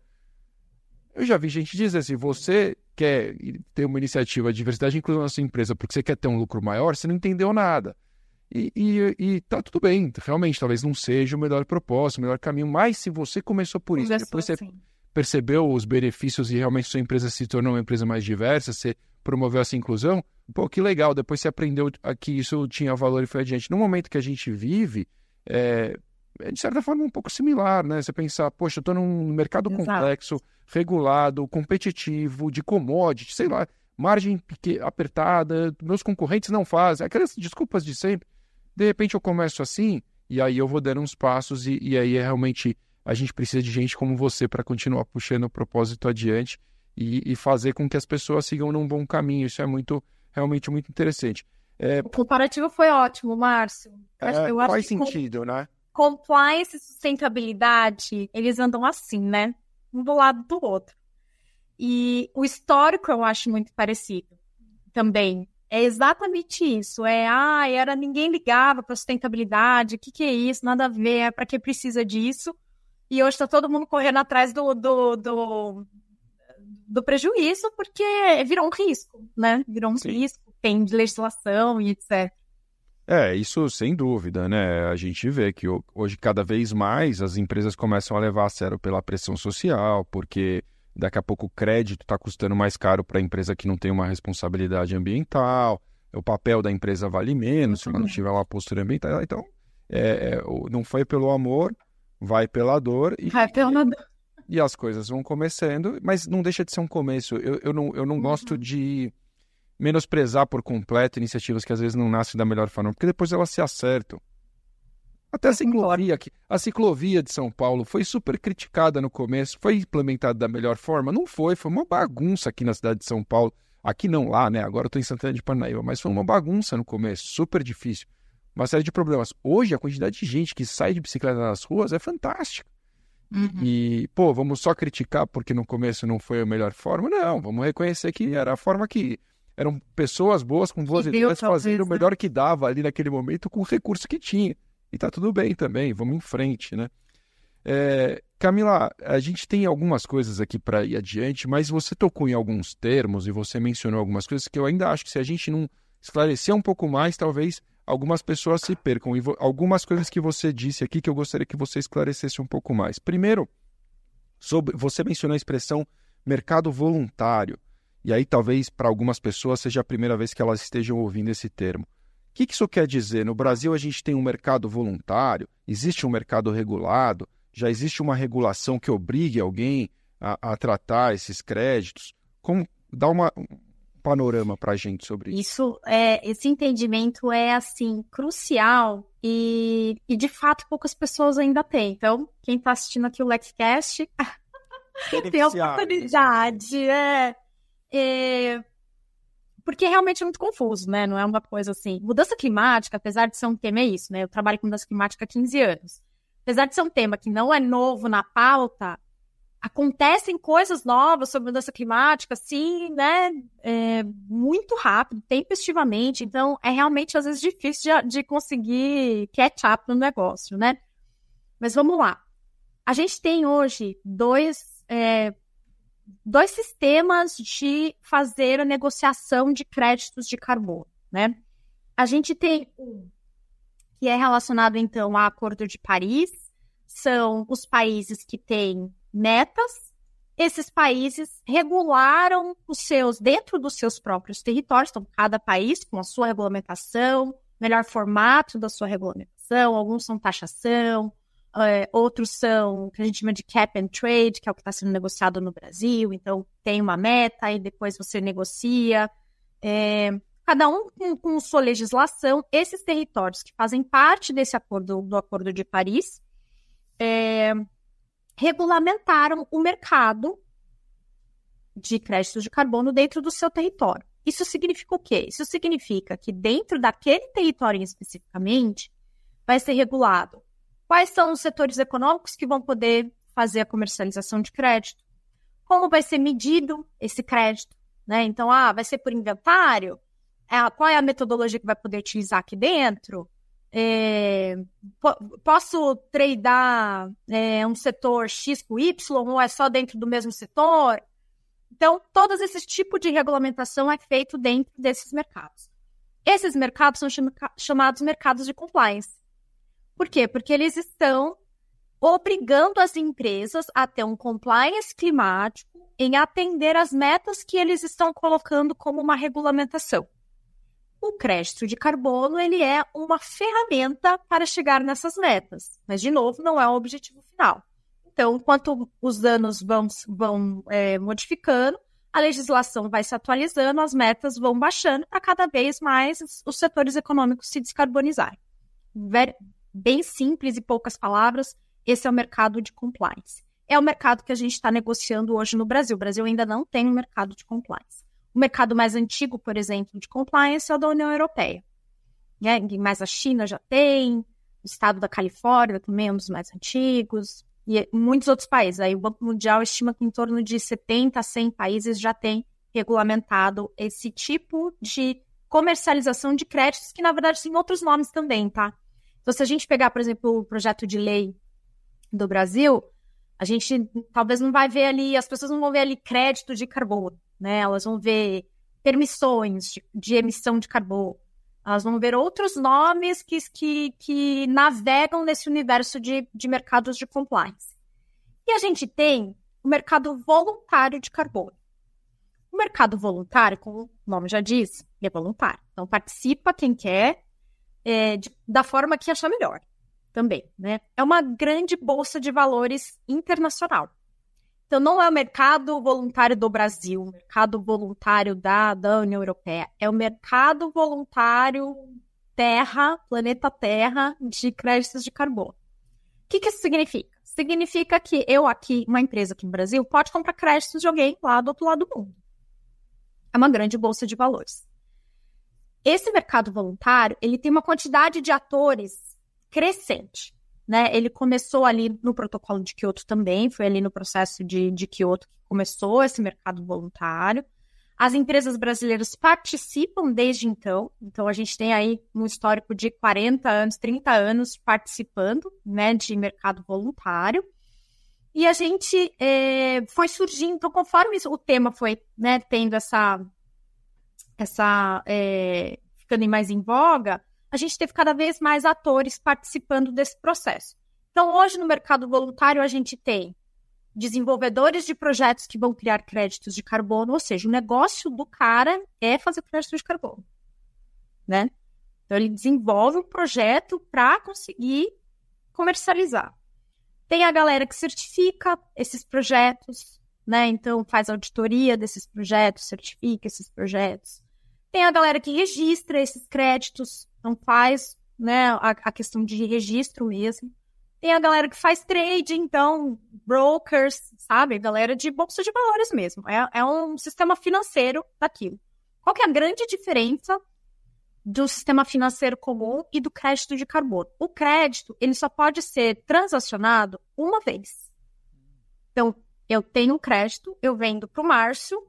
Eu já vi gente dizer assim: você quer ter uma iniciativa de diversidade e inclusão na sua empresa porque você quer ter um lucro maior, você não entendeu nada. E, e, e tá tudo bem, realmente, talvez não seja o melhor propósito, o melhor caminho, mas se você começou por isso, depois você assim. percebeu os benefícios e realmente sua empresa se tornou uma empresa mais diversa, você promoveu essa inclusão, pô, que legal, depois você aprendeu que isso tinha valor e foi adiante. No momento que a gente vive, é, é, de certa forma um pouco similar, né? Você pensar, poxa, eu estou num mercado Exato. complexo, regulado, competitivo, de commodity, sei lá, margem apertada, meus concorrentes não fazem, aquelas desculpas de sempre. De repente eu começo assim, e aí eu vou dando uns passos, e, e aí é realmente a gente precisa de gente como você para continuar puxando o propósito adiante e, e, fazer com que as pessoas sigam num bom caminho. Isso é muito, realmente muito interessante. É... O comparativo foi ótimo, Márcio. É, eu faz sentido, com... né? Compliance e sustentabilidade, eles andam assim, né? Um do lado do outro. E o histórico eu acho muito parecido também. É exatamente isso. É, ah, era ninguém ligava para sustentabilidade. O que, que é isso? Nada a ver. É para que precisa disso? E hoje está todo mundo correndo atrás do, do, do, do, prejuízo porque virou um risco, né? Virou um Sim. risco tem legislação e etc. É, isso sem dúvida, né? A gente vê que hoje cada vez mais as empresas começam a levar a sério pela pressão social, porque daqui a pouco o crédito está custando mais caro para a empresa que não tem uma responsabilidade ambiental, o papel da empresa vale menos se ela não tiver uma postura ambiental. Então, é, é, não foi pelo amor, vai pela dor. E, vai pela dor. E, as coisas vão começando, mas não deixa de ser um começo. Eu, eu não, eu não uhum. gosto de menosprezar por completo iniciativas que às vezes não nascem da melhor forma, porque depois elas se acertam. Até a ciclovia, aqui, a ciclovia de São Paulo foi super criticada no começo, foi implementada da melhor forma? Não foi, foi uma bagunça aqui na cidade de São Paulo. Aqui não lá, né? Agora eu estou em Santana de Parnaíba, mas foi uma bagunça no começo, super difícil. Uma série de problemas. Hoje, a quantidade de gente que sai de bicicleta nas ruas é fantástica. Uhum. E, pô, vamos só criticar porque no começo não foi a melhor forma? Não, vamos reconhecer que era a forma que eram pessoas boas, com boas ideias, fazendo o né? melhor que dava ali naquele momento com o recurso que tinha. E tá tudo bem também, vamos em frente, né? É, Camila, a gente tem algumas coisas aqui para ir adiante, mas você tocou em alguns termos e você mencionou algumas coisas que eu ainda acho que se a gente não esclarecer um pouco mais, talvez algumas pessoas se percam. E algumas coisas que você disse aqui que eu gostaria que você esclarecesse um pouco mais. Primeiro, sobre, você mencionou a expressão mercado voluntário. E aí, talvez para algumas pessoas seja a primeira vez que elas estejam ouvindo esse termo. O que, isso quer dizer? No Brasil, a gente tem um mercado voluntário, existe um mercado regulado, já existe uma regulação que obrigue alguém a, a tratar esses créditos. Como dá uma, um panorama para a gente sobre isso? Isso é esse entendimento é assim crucial e, e de fato poucas pessoas ainda têm. Então, quem está assistindo aqui o LexCast tem a oportunidade, é, é... Porque realmente é muito confuso, né? Não é uma coisa assim. Mudança climática, apesar de ser um tema, é isso, né? Eu trabalho com mudança climática há 15 anos. apesar de ser um tema que não é novo na pauta, acontecem coisas novas sobre mudança climática, assim, né, é, muito rápido, tempestivamente. Então, é realmente, às vezes, difícil de, de conseguir catch up no negócio, né? Mas vamos lá. A gente tem hoje dois, é, dois sistemas de fazer a negociação de créditos de carbono, né? A gente tem um que é relacionado, então, ao Acordo de Paris, são os países que têm metas. Esses países regularam os seus, dentro dos seus próprios territórios, então, cada país com a sua regulamentação, melhor formato da sua regulamentação, alguns são taxação, é, outros são o que a gente chama de cap and trade, que é o que está sendo negociado no Brasil. Então, tem uma meta e depois você negocia. É, cada um com, com, sua legislação. Esses territórios que fazem parte desse acordo, do Acordo de Paris, é, regulamentaram o mercado de créditos de carbono dentro do seu território. Isso significa o quê? Isso significa que dentro daquele território especificamente vai ser regulado quais são os setores econômicos que vão poder fazer a comercialização de crédito, como vai ser medido esse crédito, né? Então, ah, vai ser por inventário? É, qual é a metodologia que vai poder utilizar aqui dentro? É, posso tradear é, um setor X com Y ou é só dentro do mesmo setor? Então, todos esses tipos de regulamentação é feito dentro desses mercados. Esses mercados são chamados mercados de compliance. Por quê? Porque eles estão obrigando as empresas a ter um compliance climático em atender às metas que eles estão colocando como uma regulamentação. O crédito de carbono ele é uma ferramenta para chegar nessas metas, mas de novo não é o objetivo final. Então, enquanto os anos vão, vão é, modificando, a legislação vai se atualizando, as metas vão baixando para cada vez mais os setores econômicos se descarbonizarem bem simples e poucas palavras, esse é o mercado de compliance. É o mercado que a gente está negociando hoje no Brasil. O Brasil ainda não tem um mercado de compliance. O mercado mais antigo, por exemplo, de compliance é o da União Europeia. Né? Mas a China já tem, o estado da Califórnia também é um dos mais antigos, e muitos outros países. Aí o Banco Mundial estima que em torno de 70 a 100 países já têm regulamentado esse tipo de comercialização de créditos, que na verdade tem outros nomes também, tá? Então, se a gente pegar, por exemplo, o projeto de lei do Brasil, a gente talvez não vai ver ali, as pessoas não vão ver ali crédito de carbono, né? Elas vão ver permissões de, de emissão de carbono. Elas vão ver outros nomes que, que, que navegam nesse universo de, de mercados de compliance. E a gente tem o mercado voluntário de carbono. O mercado voluntário, como o nome já diz, é voluntário. Então, participa quem quer, é, de, da forma que achar melhor também, né? É uma grande bolsa de valores internacional. Então, não é o mercado voluntário do Brasil, o mercado voluntário da, da União Europeia, é o mercado voluntário Terra, planeta Terra, de créditos de carbono. O que, que isso significa? Significa que eu aqui, uma empresa aqui no Brasil, pode comprar créditos de alguém lá do outro lado do mundo. É uma grande bolsa de valores. Esse mercado voluntário, ele tem uma quantidade de atores crescente. Né? Ele começou ali no protocolo de Kyoto também, foi ali no processo de, de Kyoto que começou esse mercado voluntário. As empresas brasileiras participam desde então, então a gente tem aí um histórico de 40 anos, 30 anos participando né, de mercado voluntário. E a gente é, foi surgindo, então, conforme o tema foi né, tendo essa, essa é, ficando mais em voga, a gente teve cada vez mais atores participando desse processo. Então, hoje no mercado voluntário, a gente tem desenvolvedores de projetos que vão criar créditos de carbono, ou seja, o negócio do cara é fazer créditos de carbono, né? Então, ele desenvolve um projeto para conseguir comercializar. Tem a galera que certifica esses projetos, né? Então, faz auditoria desses projetos, certifica esses projetos. Tem a galera que registra esses créditos, não faz né, a, a questão de registro mesmo. Tem a galera que faz trade, então, brokers, sabe? Galera de bolsa de valores mesmo. É, é um sistema financeiro daquilo. Qual que é a grande diferença do sistema financeiro comum e do crédito de carbono. O crédito, ele só pode ser transacionado uma vez. Então, eu tenho crédito, eu vendo para o Márcio,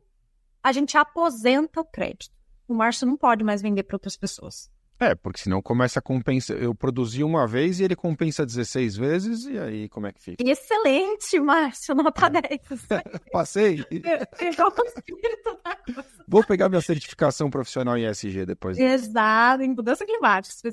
a gente aposenta o crédito. O Márcio não pode mais vender para outras pessoas. É, porque senão começa a compensar. Eu produzi uma vez e ele compensa 16 vezes, e aí como é que fica? Excelente, Márcio, nota 10. Passei. Vou pegar minha certificação profissional em ESG depois. Exato, em mudança climática.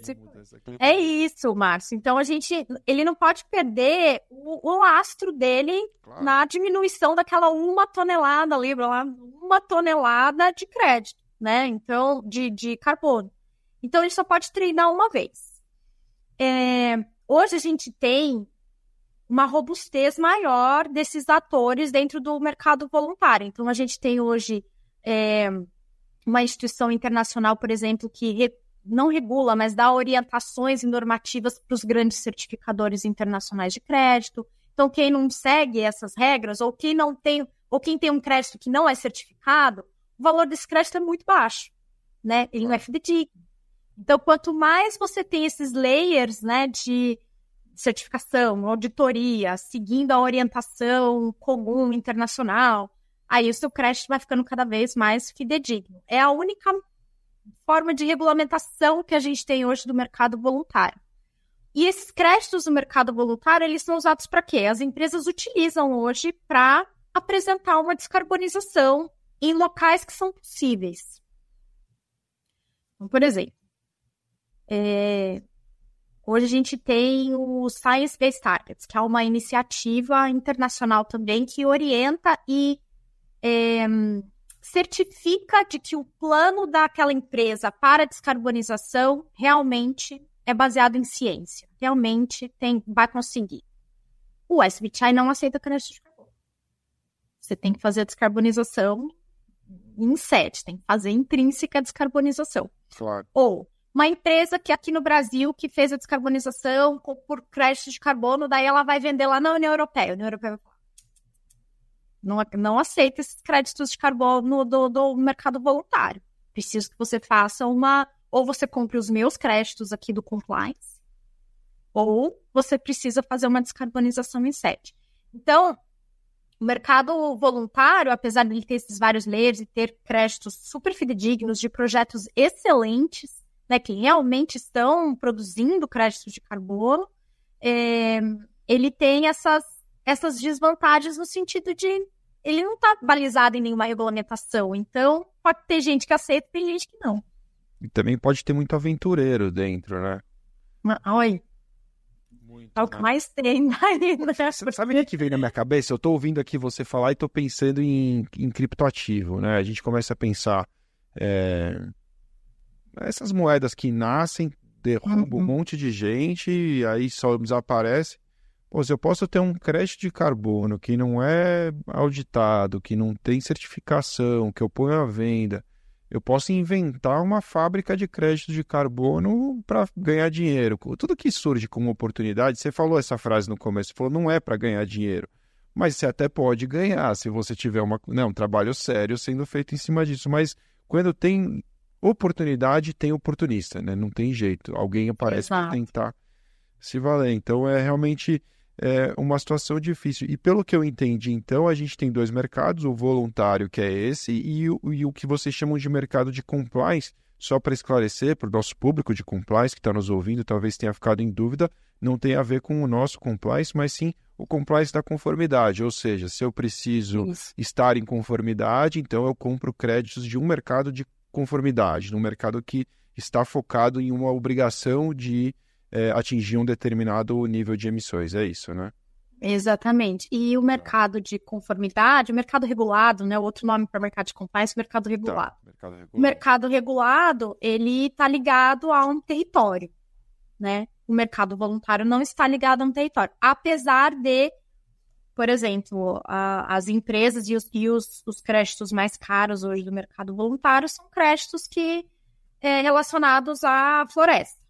É isso, Márcio. Então a gente, ele não pode perder o, o lastro dele claro. na diminuição daquela uma tonelada, lembra lá? Uma tonelada de crédito, né? Então, de, de carbono. Então, ele só pode treinar uma vez. É, hoje a gente tem uma robustez maior desses atores dentro do mercado voluntário. Então, a gente tem hoje é, uma instituição internacional, por exemplo, que re, não regula, mas dá orientações e normativas para os grandes certificadores internacionais de crédito. Então, quem não segue essas regras, ou quem não tem, ou quem tem um crédito que não é certificado, o valor desse crédito é muito baixo, né? Ele não é fidedigno. Então, quanto mais você tem esses layers, né, de certificação, auditoria, seguindo a orientação comum internacional, aí o seu crédito vai ficando cada vez mais fidedigno. É a única forma de regulamentação que a gente tem hoje do mercado voluntário. E esses créditos do mercado voluntário, eles são usados para quê? As empresas utilizam hoje para apresentar uma descarbonização em locais que são possíveis. Então, por exemplo, é... Hoje a gente tem o Science Based Targets, que é uma iniciativa internacional também que orienta e é, certifica de que o plano daquela empresa para descarbonização realmente é baseado em ciência, realmente tem, vai conseguir. O SBTI não aceita crédito de carbono. Você tem que fazer a descarbonização em sete, tem que fazer intrínseca descarbonização. Claro. Ou uma empresa que aqui no Brasil que fez a descarbonização por crédito de carbono, daí ela vai vender lá na União Europeia. A União Europeia não, não aceita esses créditos de carbono do, do mercado voluntário. Preciso que você faça uma. Ou você compre os meus créditos aqui do compliance, ou você precisa fazer uma descarbonização em sete. Então, o mercado voluntário, apesar de ele ter esses vários layers e ter créditos super fidedignos de projetos excelentes, né, que realmente estão produzindo créditos de carbono, é, ele tem essas, essas desvantagens no sentido de ele não está balizado em nenhuma regulamentação. Então, pode ter gente que aceita e tem gente que não. E também pode ter muito aventureiro dentro, né? Oi. Muito, é o que né? mais tem. Né? Sabe o que veio na minha cabeça? Eu estou ouvindo aqui você falar e estou pensando em, em criptoativo, né? A gente começa a pensar é, essas moedas que nascem, derrubam uhum. um monte de gente e aí só desaparece. Pô, se eu posso ter um crédito de carbono que não é auditado, que não tem certificação, que eu ponho à venda, eu posso inventar uma fábrica de crédito de carbono para ganhar dinheiro. Tudo que surge como oportunidade, você falou essa frase no começo, você falou não é para ganhar dinheiro, mas você até pode ganhar se você tiver uma, não, um trabalho sério sendo feito em cima disso. Mas quando tem oportunidade tem oportunista, né? Não tem jeito. Alguém aparece para tentar se valer. Então é realmente é, uma situação difícil. E pelo que eu entendi, então, a gente tem dois mercados: o voluntário, que é esse, e o, e o que vocês chamam de mercado de compliance. Só para esclarecer para o nosso público de compliance que está nos ouvindo, talvez tenha ficado em dúvida, não tem a ver com o nosso compliance, mas sim o compliance da conformidade. Ou seja, se eu preciso Isso. estar em conformidade, então eu compro créditos de um mercado de conformidade, num mercado que está focado em uma obrigação de é, atingir um determinado nível de emissões. É isso, né? Exatamente. E o mercado de conformidade, o mercado regulado, né? Outro nome para mercado de compliance, mercado tá, regulado. Tá, mercado regulado. O mercado regulado, ele está ligado a um território, né? O mercado voluntário não está ligado a um território, apesar de por exemplo, a, as empresas e, os, e os, os, créditos mais caros hoje do mercado voluntário são créditos que é, relacionados à floresta.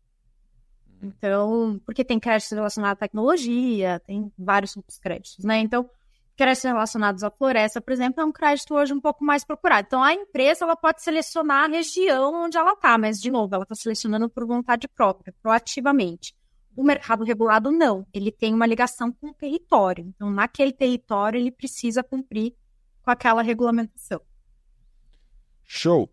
Uhum. Então, porque tem créditos relacionados à tecnologia, tem vários outros créditos, né? Então, créditos relacionados à floresta, por exemplo, é um crédito hoje um pouco mais procurado. Então, a empresa ela pode selecionar a região onde ela está, mas, de novo, ela está selecionando por vontade própria, proativamente. O mercado regulado, não. Ele tem uma ligação com o território. Então, naquele território, ele precisa cumprir com aquela regulamentação. Show!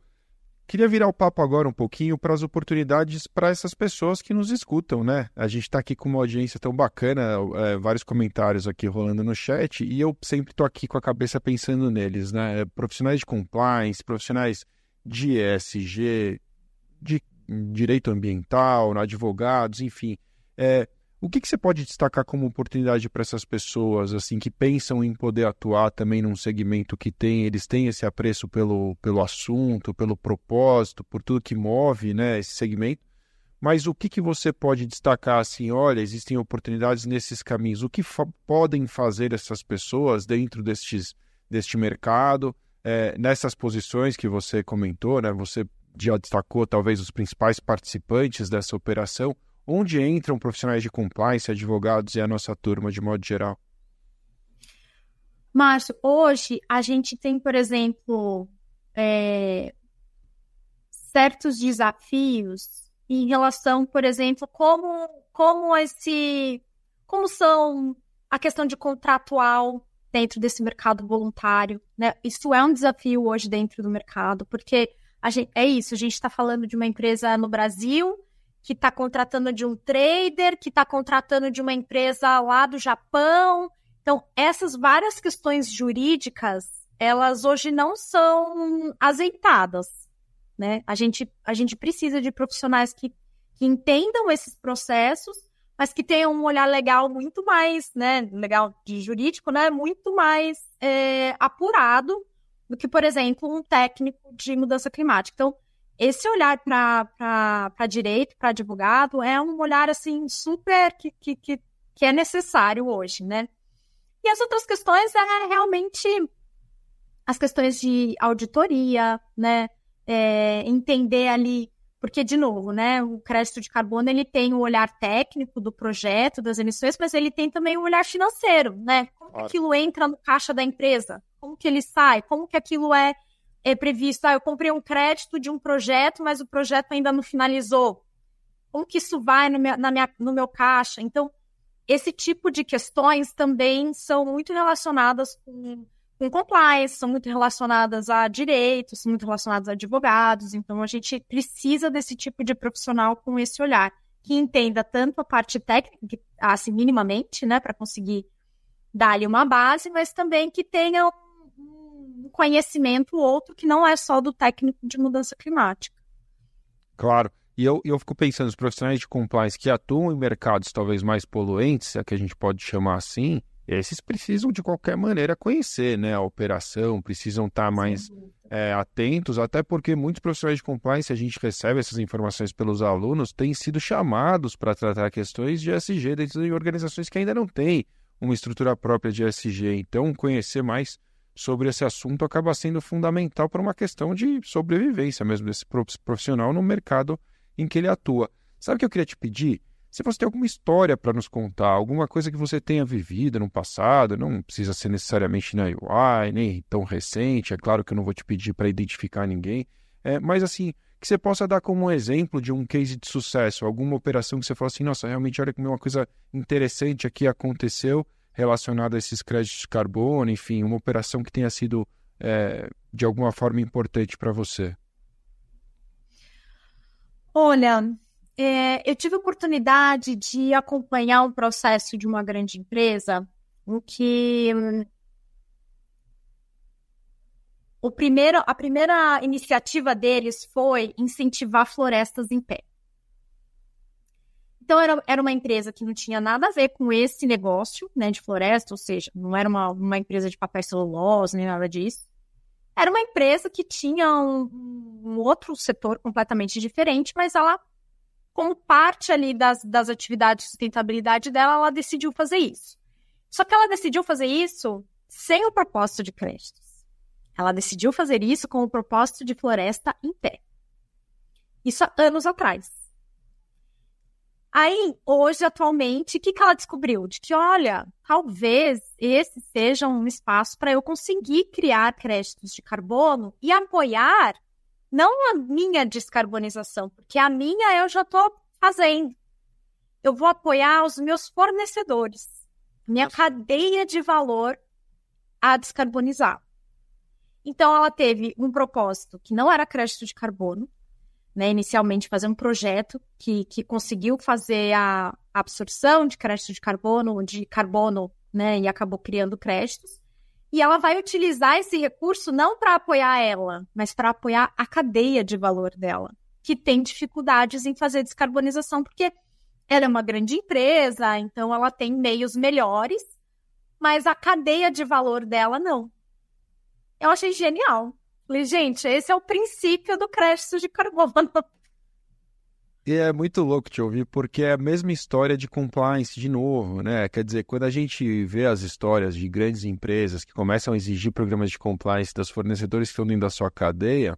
Queria virar o papo agora um pouquinho para as oportunidades para essas pessoas que nos escutam, né? A gente está aqui com uma audiência tão bacana, é, vários comentários aqui rolando no chat, e eu sempre estou aqui com a cabeça pensando neles, né? Profissionais de compliance, profissionais de ESG, de direito ambiental, advogados, enfim. É, o que, que você pode destacar como oportunidade para essas pessoas, assim, que pensam em poder atuar também num segmento que tem, eles têm esse apreço pelo, pelo assunto, pelo propósito, por tudo que move, né, esse segmento. Mas o que, que você pode destacar assim, olha, existem oportunidades nesses caminhos. O que fa podem fazer essas pessoas dentro destes, deste mercado, é, nessas posições que você comentou, né? Você já destacou talvez os principais participantes dessa operação onde entram profissionais de compliance, advogados e a nossa turma de modo geral? Márcio, hoje a gente tem, por exemplo, é, certos desafios em relação, por exemplo, como, como esse. Como são a questão de contratual dentro desse mercado voluntário, né? Isso é um desafio hoje dentro do mercado, porque a gente, é isso, a gente está falando de uma empresa no Brasil que está contratando de um trader, que está contratando de uma empresa lá do Japão. Então, essas várias questões jurídicas, elas hoje não são azeitadas, né? A gente, a gente precisa de profissionais que, que entendam esses processos, mas que tenham um olhar legal muito mais, né? Legal de jurídico, né? Muito mais é, apurado do que, por exemplo, um técnico de mudança climática. Então, esse olhar para direito, para advogado, é um olhar assim super que, que, que, que é necessário hoje, né? E as outras questões é realmente as questões de auditoria, né? É, entender ali, porque, de novo, né, o crédito de carbono ele tem o olhar técnico do projeto, das emissões, mas ele tem também o olhar financeiro, né? Como claro. que aquilo entra no caixa da empresa? Como que ele sai? Como que aquilo é é previsto, ah, eu comprei um crédito de um projeto, mas o projeto ainda não finalizou. Como que isso vai no meu, na minha, no meu caixa? Então, esse tipo de questões também são muito relacionadas com, com compliance, são muito relacionadas a direitos, são muito relacionadas a advogados. Então, a gente precisa desse tipo de profissional com esse olhar, que entenda tanto a parte técnica, assim, minimamente, né, para conseguir dar-lhe uma base, mas também que tenha conhecimento outro que não é só do técnico de mudança climática. Claro. E eu, eu fico pensando, os profissionais de compliance que atuam em mercados talvez mais poluentes, é que a gente pode chamar assim, esses precisam de qualquer maneira conhecer né, a operação, precisam estar mais é, atentos, até porque muitos profissionais de compliance, a gente recebe essas informações pelos alunos, têm sido chamados para tratar questões de SG dentro de organizações que ainda não têm uma estrutura própria de SG. Então, conhecer mais sobre esse assunto acaba sendo fundamental para uma questão de sobrevivência mesmo desse profissional no mercado em que ele atua. Sabe o que eu queria te pedir? Se você tem alguma história para nos contar, alguma coisa que você tenha vivido no passado, não precisa ser necessariamente na UI, nem tão recente, é claro que eu não vou te pedir para identificar ninguém, é, mas assim, que você possa dar como um exemplo de um case de sucesso, alguma operação que você fala assim, nossa, realmente olha como uma coisa interessante aqui aconteceu relacionado a esses créditos de carbono, enfim, uma operação que tenha sido é, de alguma forma importante para você? Olha, é, eu tive a oportunidade de acompanhar um processo de uma grande empresa em que o primeiro, a primeira iniciativa deles foi incentivar florestas em pé. Então, era, era uma empresa que não tinha nada a ver com esse negócio, né, de floresta, ou seja, não era uma, uma empresa de papel celulose, nem nada disso. Era uma empresa que tinha um, um outro setor completamente diferente, mas ela, como parte ali das, das atividades de sustentabilidade dela, ela decidiu fazer isso. Só que ela decidiu fazer isso sem o propósito de créditos. Ela decidiu fazer isso com o propósito de floresta em pé. Isso há anos atrás. Aí, hoje, atualmente, o que, que ela descobriu? De que, olha, talvez esse seja um espaço para eu conseguir criar créditos de carbono e apoiar não a minha descarbonização, porque a minha eu já estou fazendo. Eu vou apoiar os meus fornecedores, minha cadeia de valor a descarbonizar. Então, ela teve um propósito que não era crédito de carbono, né, inicialmente fazer um projeto que, que conseguiu fazer a absorção de crédito de carbono, de carbono, né, e acabou criando créditos. E ela vai utilizar esse recurso não para apoiar ela, mas para apoiar a cadeia de valor dela, que tem dificuldades em fazer descarbonização, porque ela é uma grande empresa, então ela tem meios melhores, mas a cadeia de valor dela não. Eu achei genial. Falei, gente, esse é o princípio do crédito de carbono. E é muito louco te ouvir, porque é a mesma história de compliance de novo, né? Quer dizer, quando a gente vê as histórias de grandes empresas que começam a exigir programas de compliance das fornecedores que estão dentro da sua cadeia,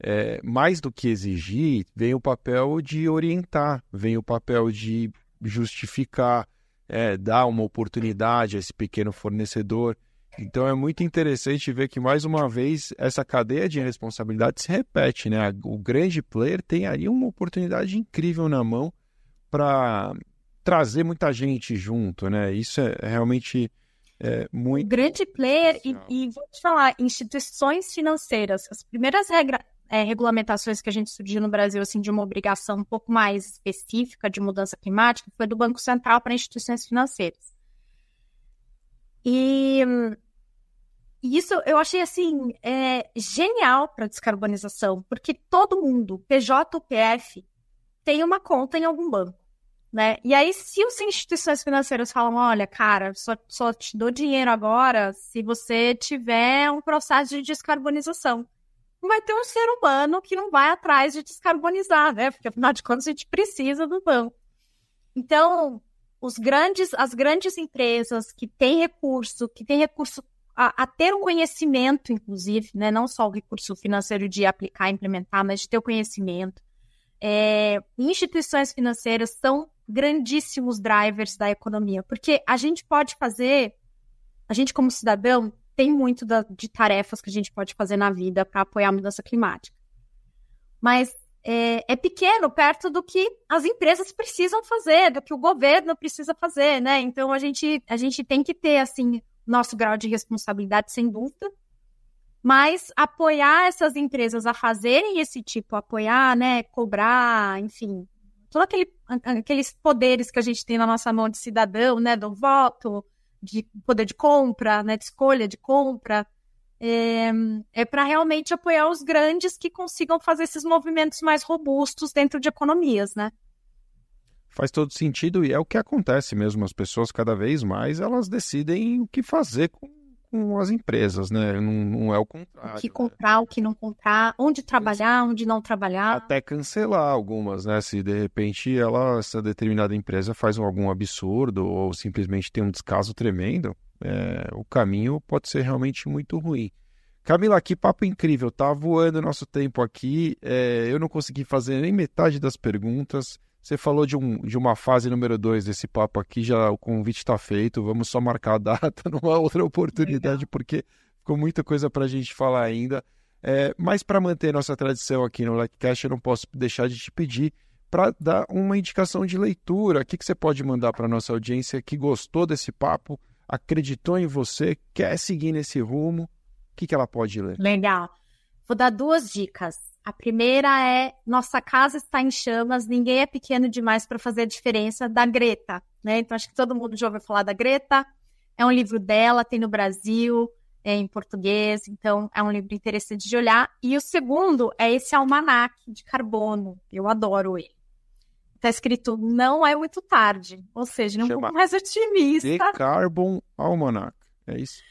é, mais do que exigir, vem o papel de orientar, vem o papel de justificar, é, dar uma oportunidade a esse pequeno fornecedor. Então é muito interessante ver que, mais uma vez, essa cadeia de responsabilidade se repete, né? O grande player tem aí uma oportunidade incrível na mão para trazer muita gente junto, né? Isso é realmente é, muito. O grande player, e, e, vou te falar, instituições financeiras, as primeiras regras. É, regulamentações que a gente surgiu no Brasil, assim, de uma obrigação um pouco mais específica de mudança climática, foi do Banco Central para instituições financeiras. E e isso eu achei assim é, genial para descarbonização, porque todo mundo, PJ ou PF, tem uma conta em algum banco. Né? E aí, se as instituições financeiras falam, olha, cara, só, só te dou dinheiro agora se você tiver um processo de descarbonização. Vai ter um ser humano que não vai atrás de descarbonizar, né? Porque afinal de contas a gente precisa do banco. Então, os grandes, as grandes empresas que têm recurso, que têm recurso a, a, ter o conhecimento, inclusive, né? não só o recurso financeiro de aplicar implementar, mas de ter o conhecimento. É, instituições financeiras são grandíssimos drivers da economia, porque a gente pode fazer, a gente como cidadão tem muito da, de tarefas que a gente pode fazer na vida para apoiar a mudança climática. Mas é, é, pequeno perto do que as empresas precisam fazer, do que o governo precisa fazer, né? Então a gente, a gente tem que ter assim nosso grau de responsabilidade, sem dúvida. Mas apoiar essas empresas a fazerem esse tipo, apoiar, né, cobrar, enfim, todos aquele, aqueles poderes que a gente tem na nossa mão de cidadão, né, do voto, de poder de compra, né, de escolha de compra, é, é para realmente apoiar os grandes que consigam fazer esses movimentos mais robustos dentro de economias, né? Faz todo sentido e é o que acontece mesmo. As pessoas cada vez mais elas decidem o que fazer com, com as empresas, né? Não, não, é o contrário. O que comprar, né? o que não comprar, onde trabalhar, onde não trabalhar. Até cancelar algumas, né? Se de repente ela, essa determinada empresa faz algum absurdo ou simplesmente tem um descaso tremendo, é, o caminho pode ser realmente muito ruim. Camila, que papo incrível, tá voando nosso tempo aqui. É, eu não consegui fazer nem metade das perguntas. Você falou de, um, de uma fase número dois desse papo aqui, já o convite está feito. Vamos só marcar a data numa outra oportunidade, porque ficou muita coisa para a gente falar ainda. É, mas para manter nossa tradição aqui no LikeCast, eu não posso deixar de te pedir para dar uma indicação de leitura. O que, que você pode mandar para nossa audiência que gostou desse papo, acreditou em você, quer seguir nesse rumo? O que, que ela pode ler? Legal. Vou dar duas dicas. A primeira é Nossa Casa Está em Chamas, Ninguém é Pequeno Demais para Fazer a Diferença, da Greta. Né? Então, acho que todo mundo já ouviu falar da Greta. É um livro dela, tem no Brasil, é em português, então é um livro interessante de olhar. E o segundo é esse almanac de carbono. Eu adoro ele. Está escrito Não é muito tarde, ou seja, um pouco mais otimista. The Carbon Almanac, é isso?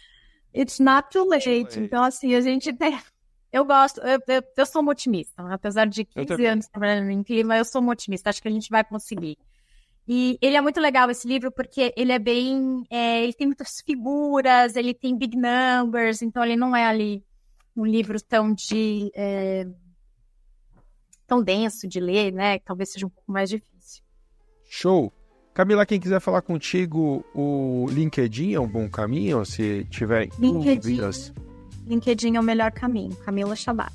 It's not too late. Então, assim, a gente tem eu gosto, eu, eu, eu, sou uma otimista. Apesar de 15 anos trabalhando em clima, eu sou uma otimista. Acho que a gente vai conseguir. E ele é muito legal, esse livro, porque ele é bem. É, ele tem muitas figuras, ele tem big numbers, então ele não é ali um livro tão de. É, tão denso de ler, né? Talvez seja um pouco mais difícil. Show! Camila, quem quiser falar contigo, o LinkedIn é um bom caminho, se tiver LinkedIn, dúvidas. LinkedIn é o melhor caminho. Camila Chabar.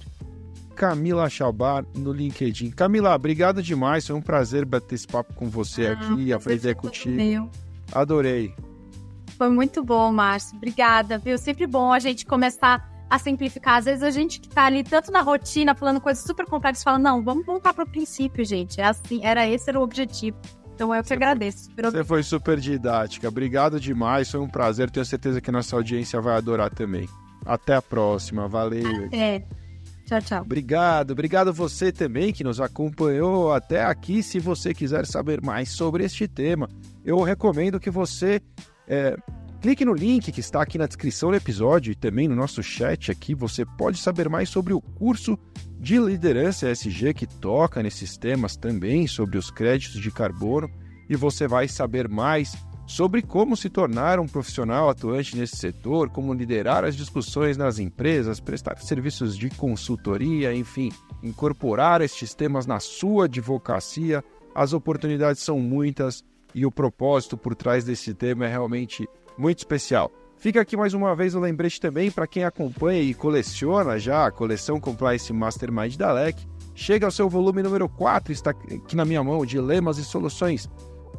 Camila Chabar no LinkedIn. Camila, obrigado demais. Foi um prazer bater esse papo com você ah, aqui, aprender contigo. Meu. Adorei. Foi muito bom, Márcio. Obrigada, viu? Sempre bom a gente começar a simplificar. Às vezes a gente que tá ali tanto na rotina, falando coisas super complexas, fala, não, vamos voltar para o princípio, gente. É assim, era esse era o objetivo. Então eu que agradeço. Você foi super didática. Obrigado demais. Foi um prazer. Tenho certeza que nossa audiência vai adorar também. Até a próxima. Valeu. Até. Tchau, tchau. Obrigado, obrigado você também que nos acompanhou até aqui. Se você quiser saber mais sobre este tema, eu recomendo que você é, clique no link que está aqui na descrição do episódio e também no nosso chat aqui. Você pode saber mais sobre o curso de liderança SG que toca nesses temas também, sobre os créditos de carbono, e você vai saber mais sobre como se tornar um profissional atuante nesse setor, como liderar as discussões nas empresas, prestar serviços de consultoria, enfim, incorporar estes temas na sua advocacia. As oportunidades são muitas e o propósito por trás desse tema é realmente muito especial. Fica aqui mais uma vez o lembrete também para quem acompanha e coleciona já a coleção Compliance Mastermind da LEC. Chega ao seu volume número 4, está aqui na minha mão, Dilemas e Soluções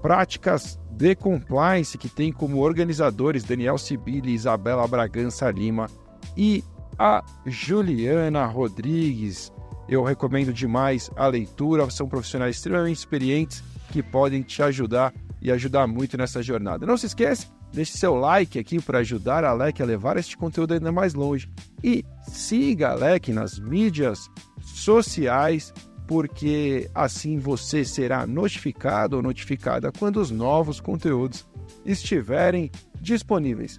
Práticas de Compliance, que tem como organizadores Daniel Sibili, Isabela Bragança Lima e a Juliana Rodrigues. Eu recomendo demais a leitura, são profissionais extremamente experientes que podem te ajudar e ajudar muito nessa jornada. Não se esqueça, deixe seu like aqui para ajudar a Alec a levar este conteúdo ainda mais longe. E siga a Alec nas mídias sociais porque assim você será notificado ou notificada quando os novos conteúdos estiverem disponíveis.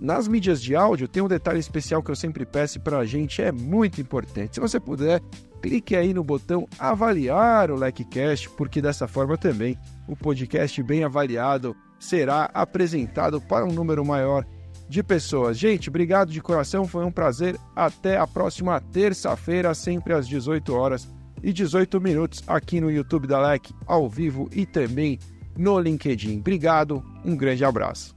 Nas mídias de áudio tem um detalhe especial que eu sempre peço para a gente, é muito importante. Se você puder, clique aí no botão avaliar o LecCast, porque dessa forma também o podcast bem avaliado será apresentado para um número maior de pessoas. Gente, obrigado de coração, foi um prazer. Até a próxima terça-feira, sempre às 18 horas e 18 minutos aqui no YouTube da LEC, ao vivo e também no LinkedIn. Obrigado, um grande abraço.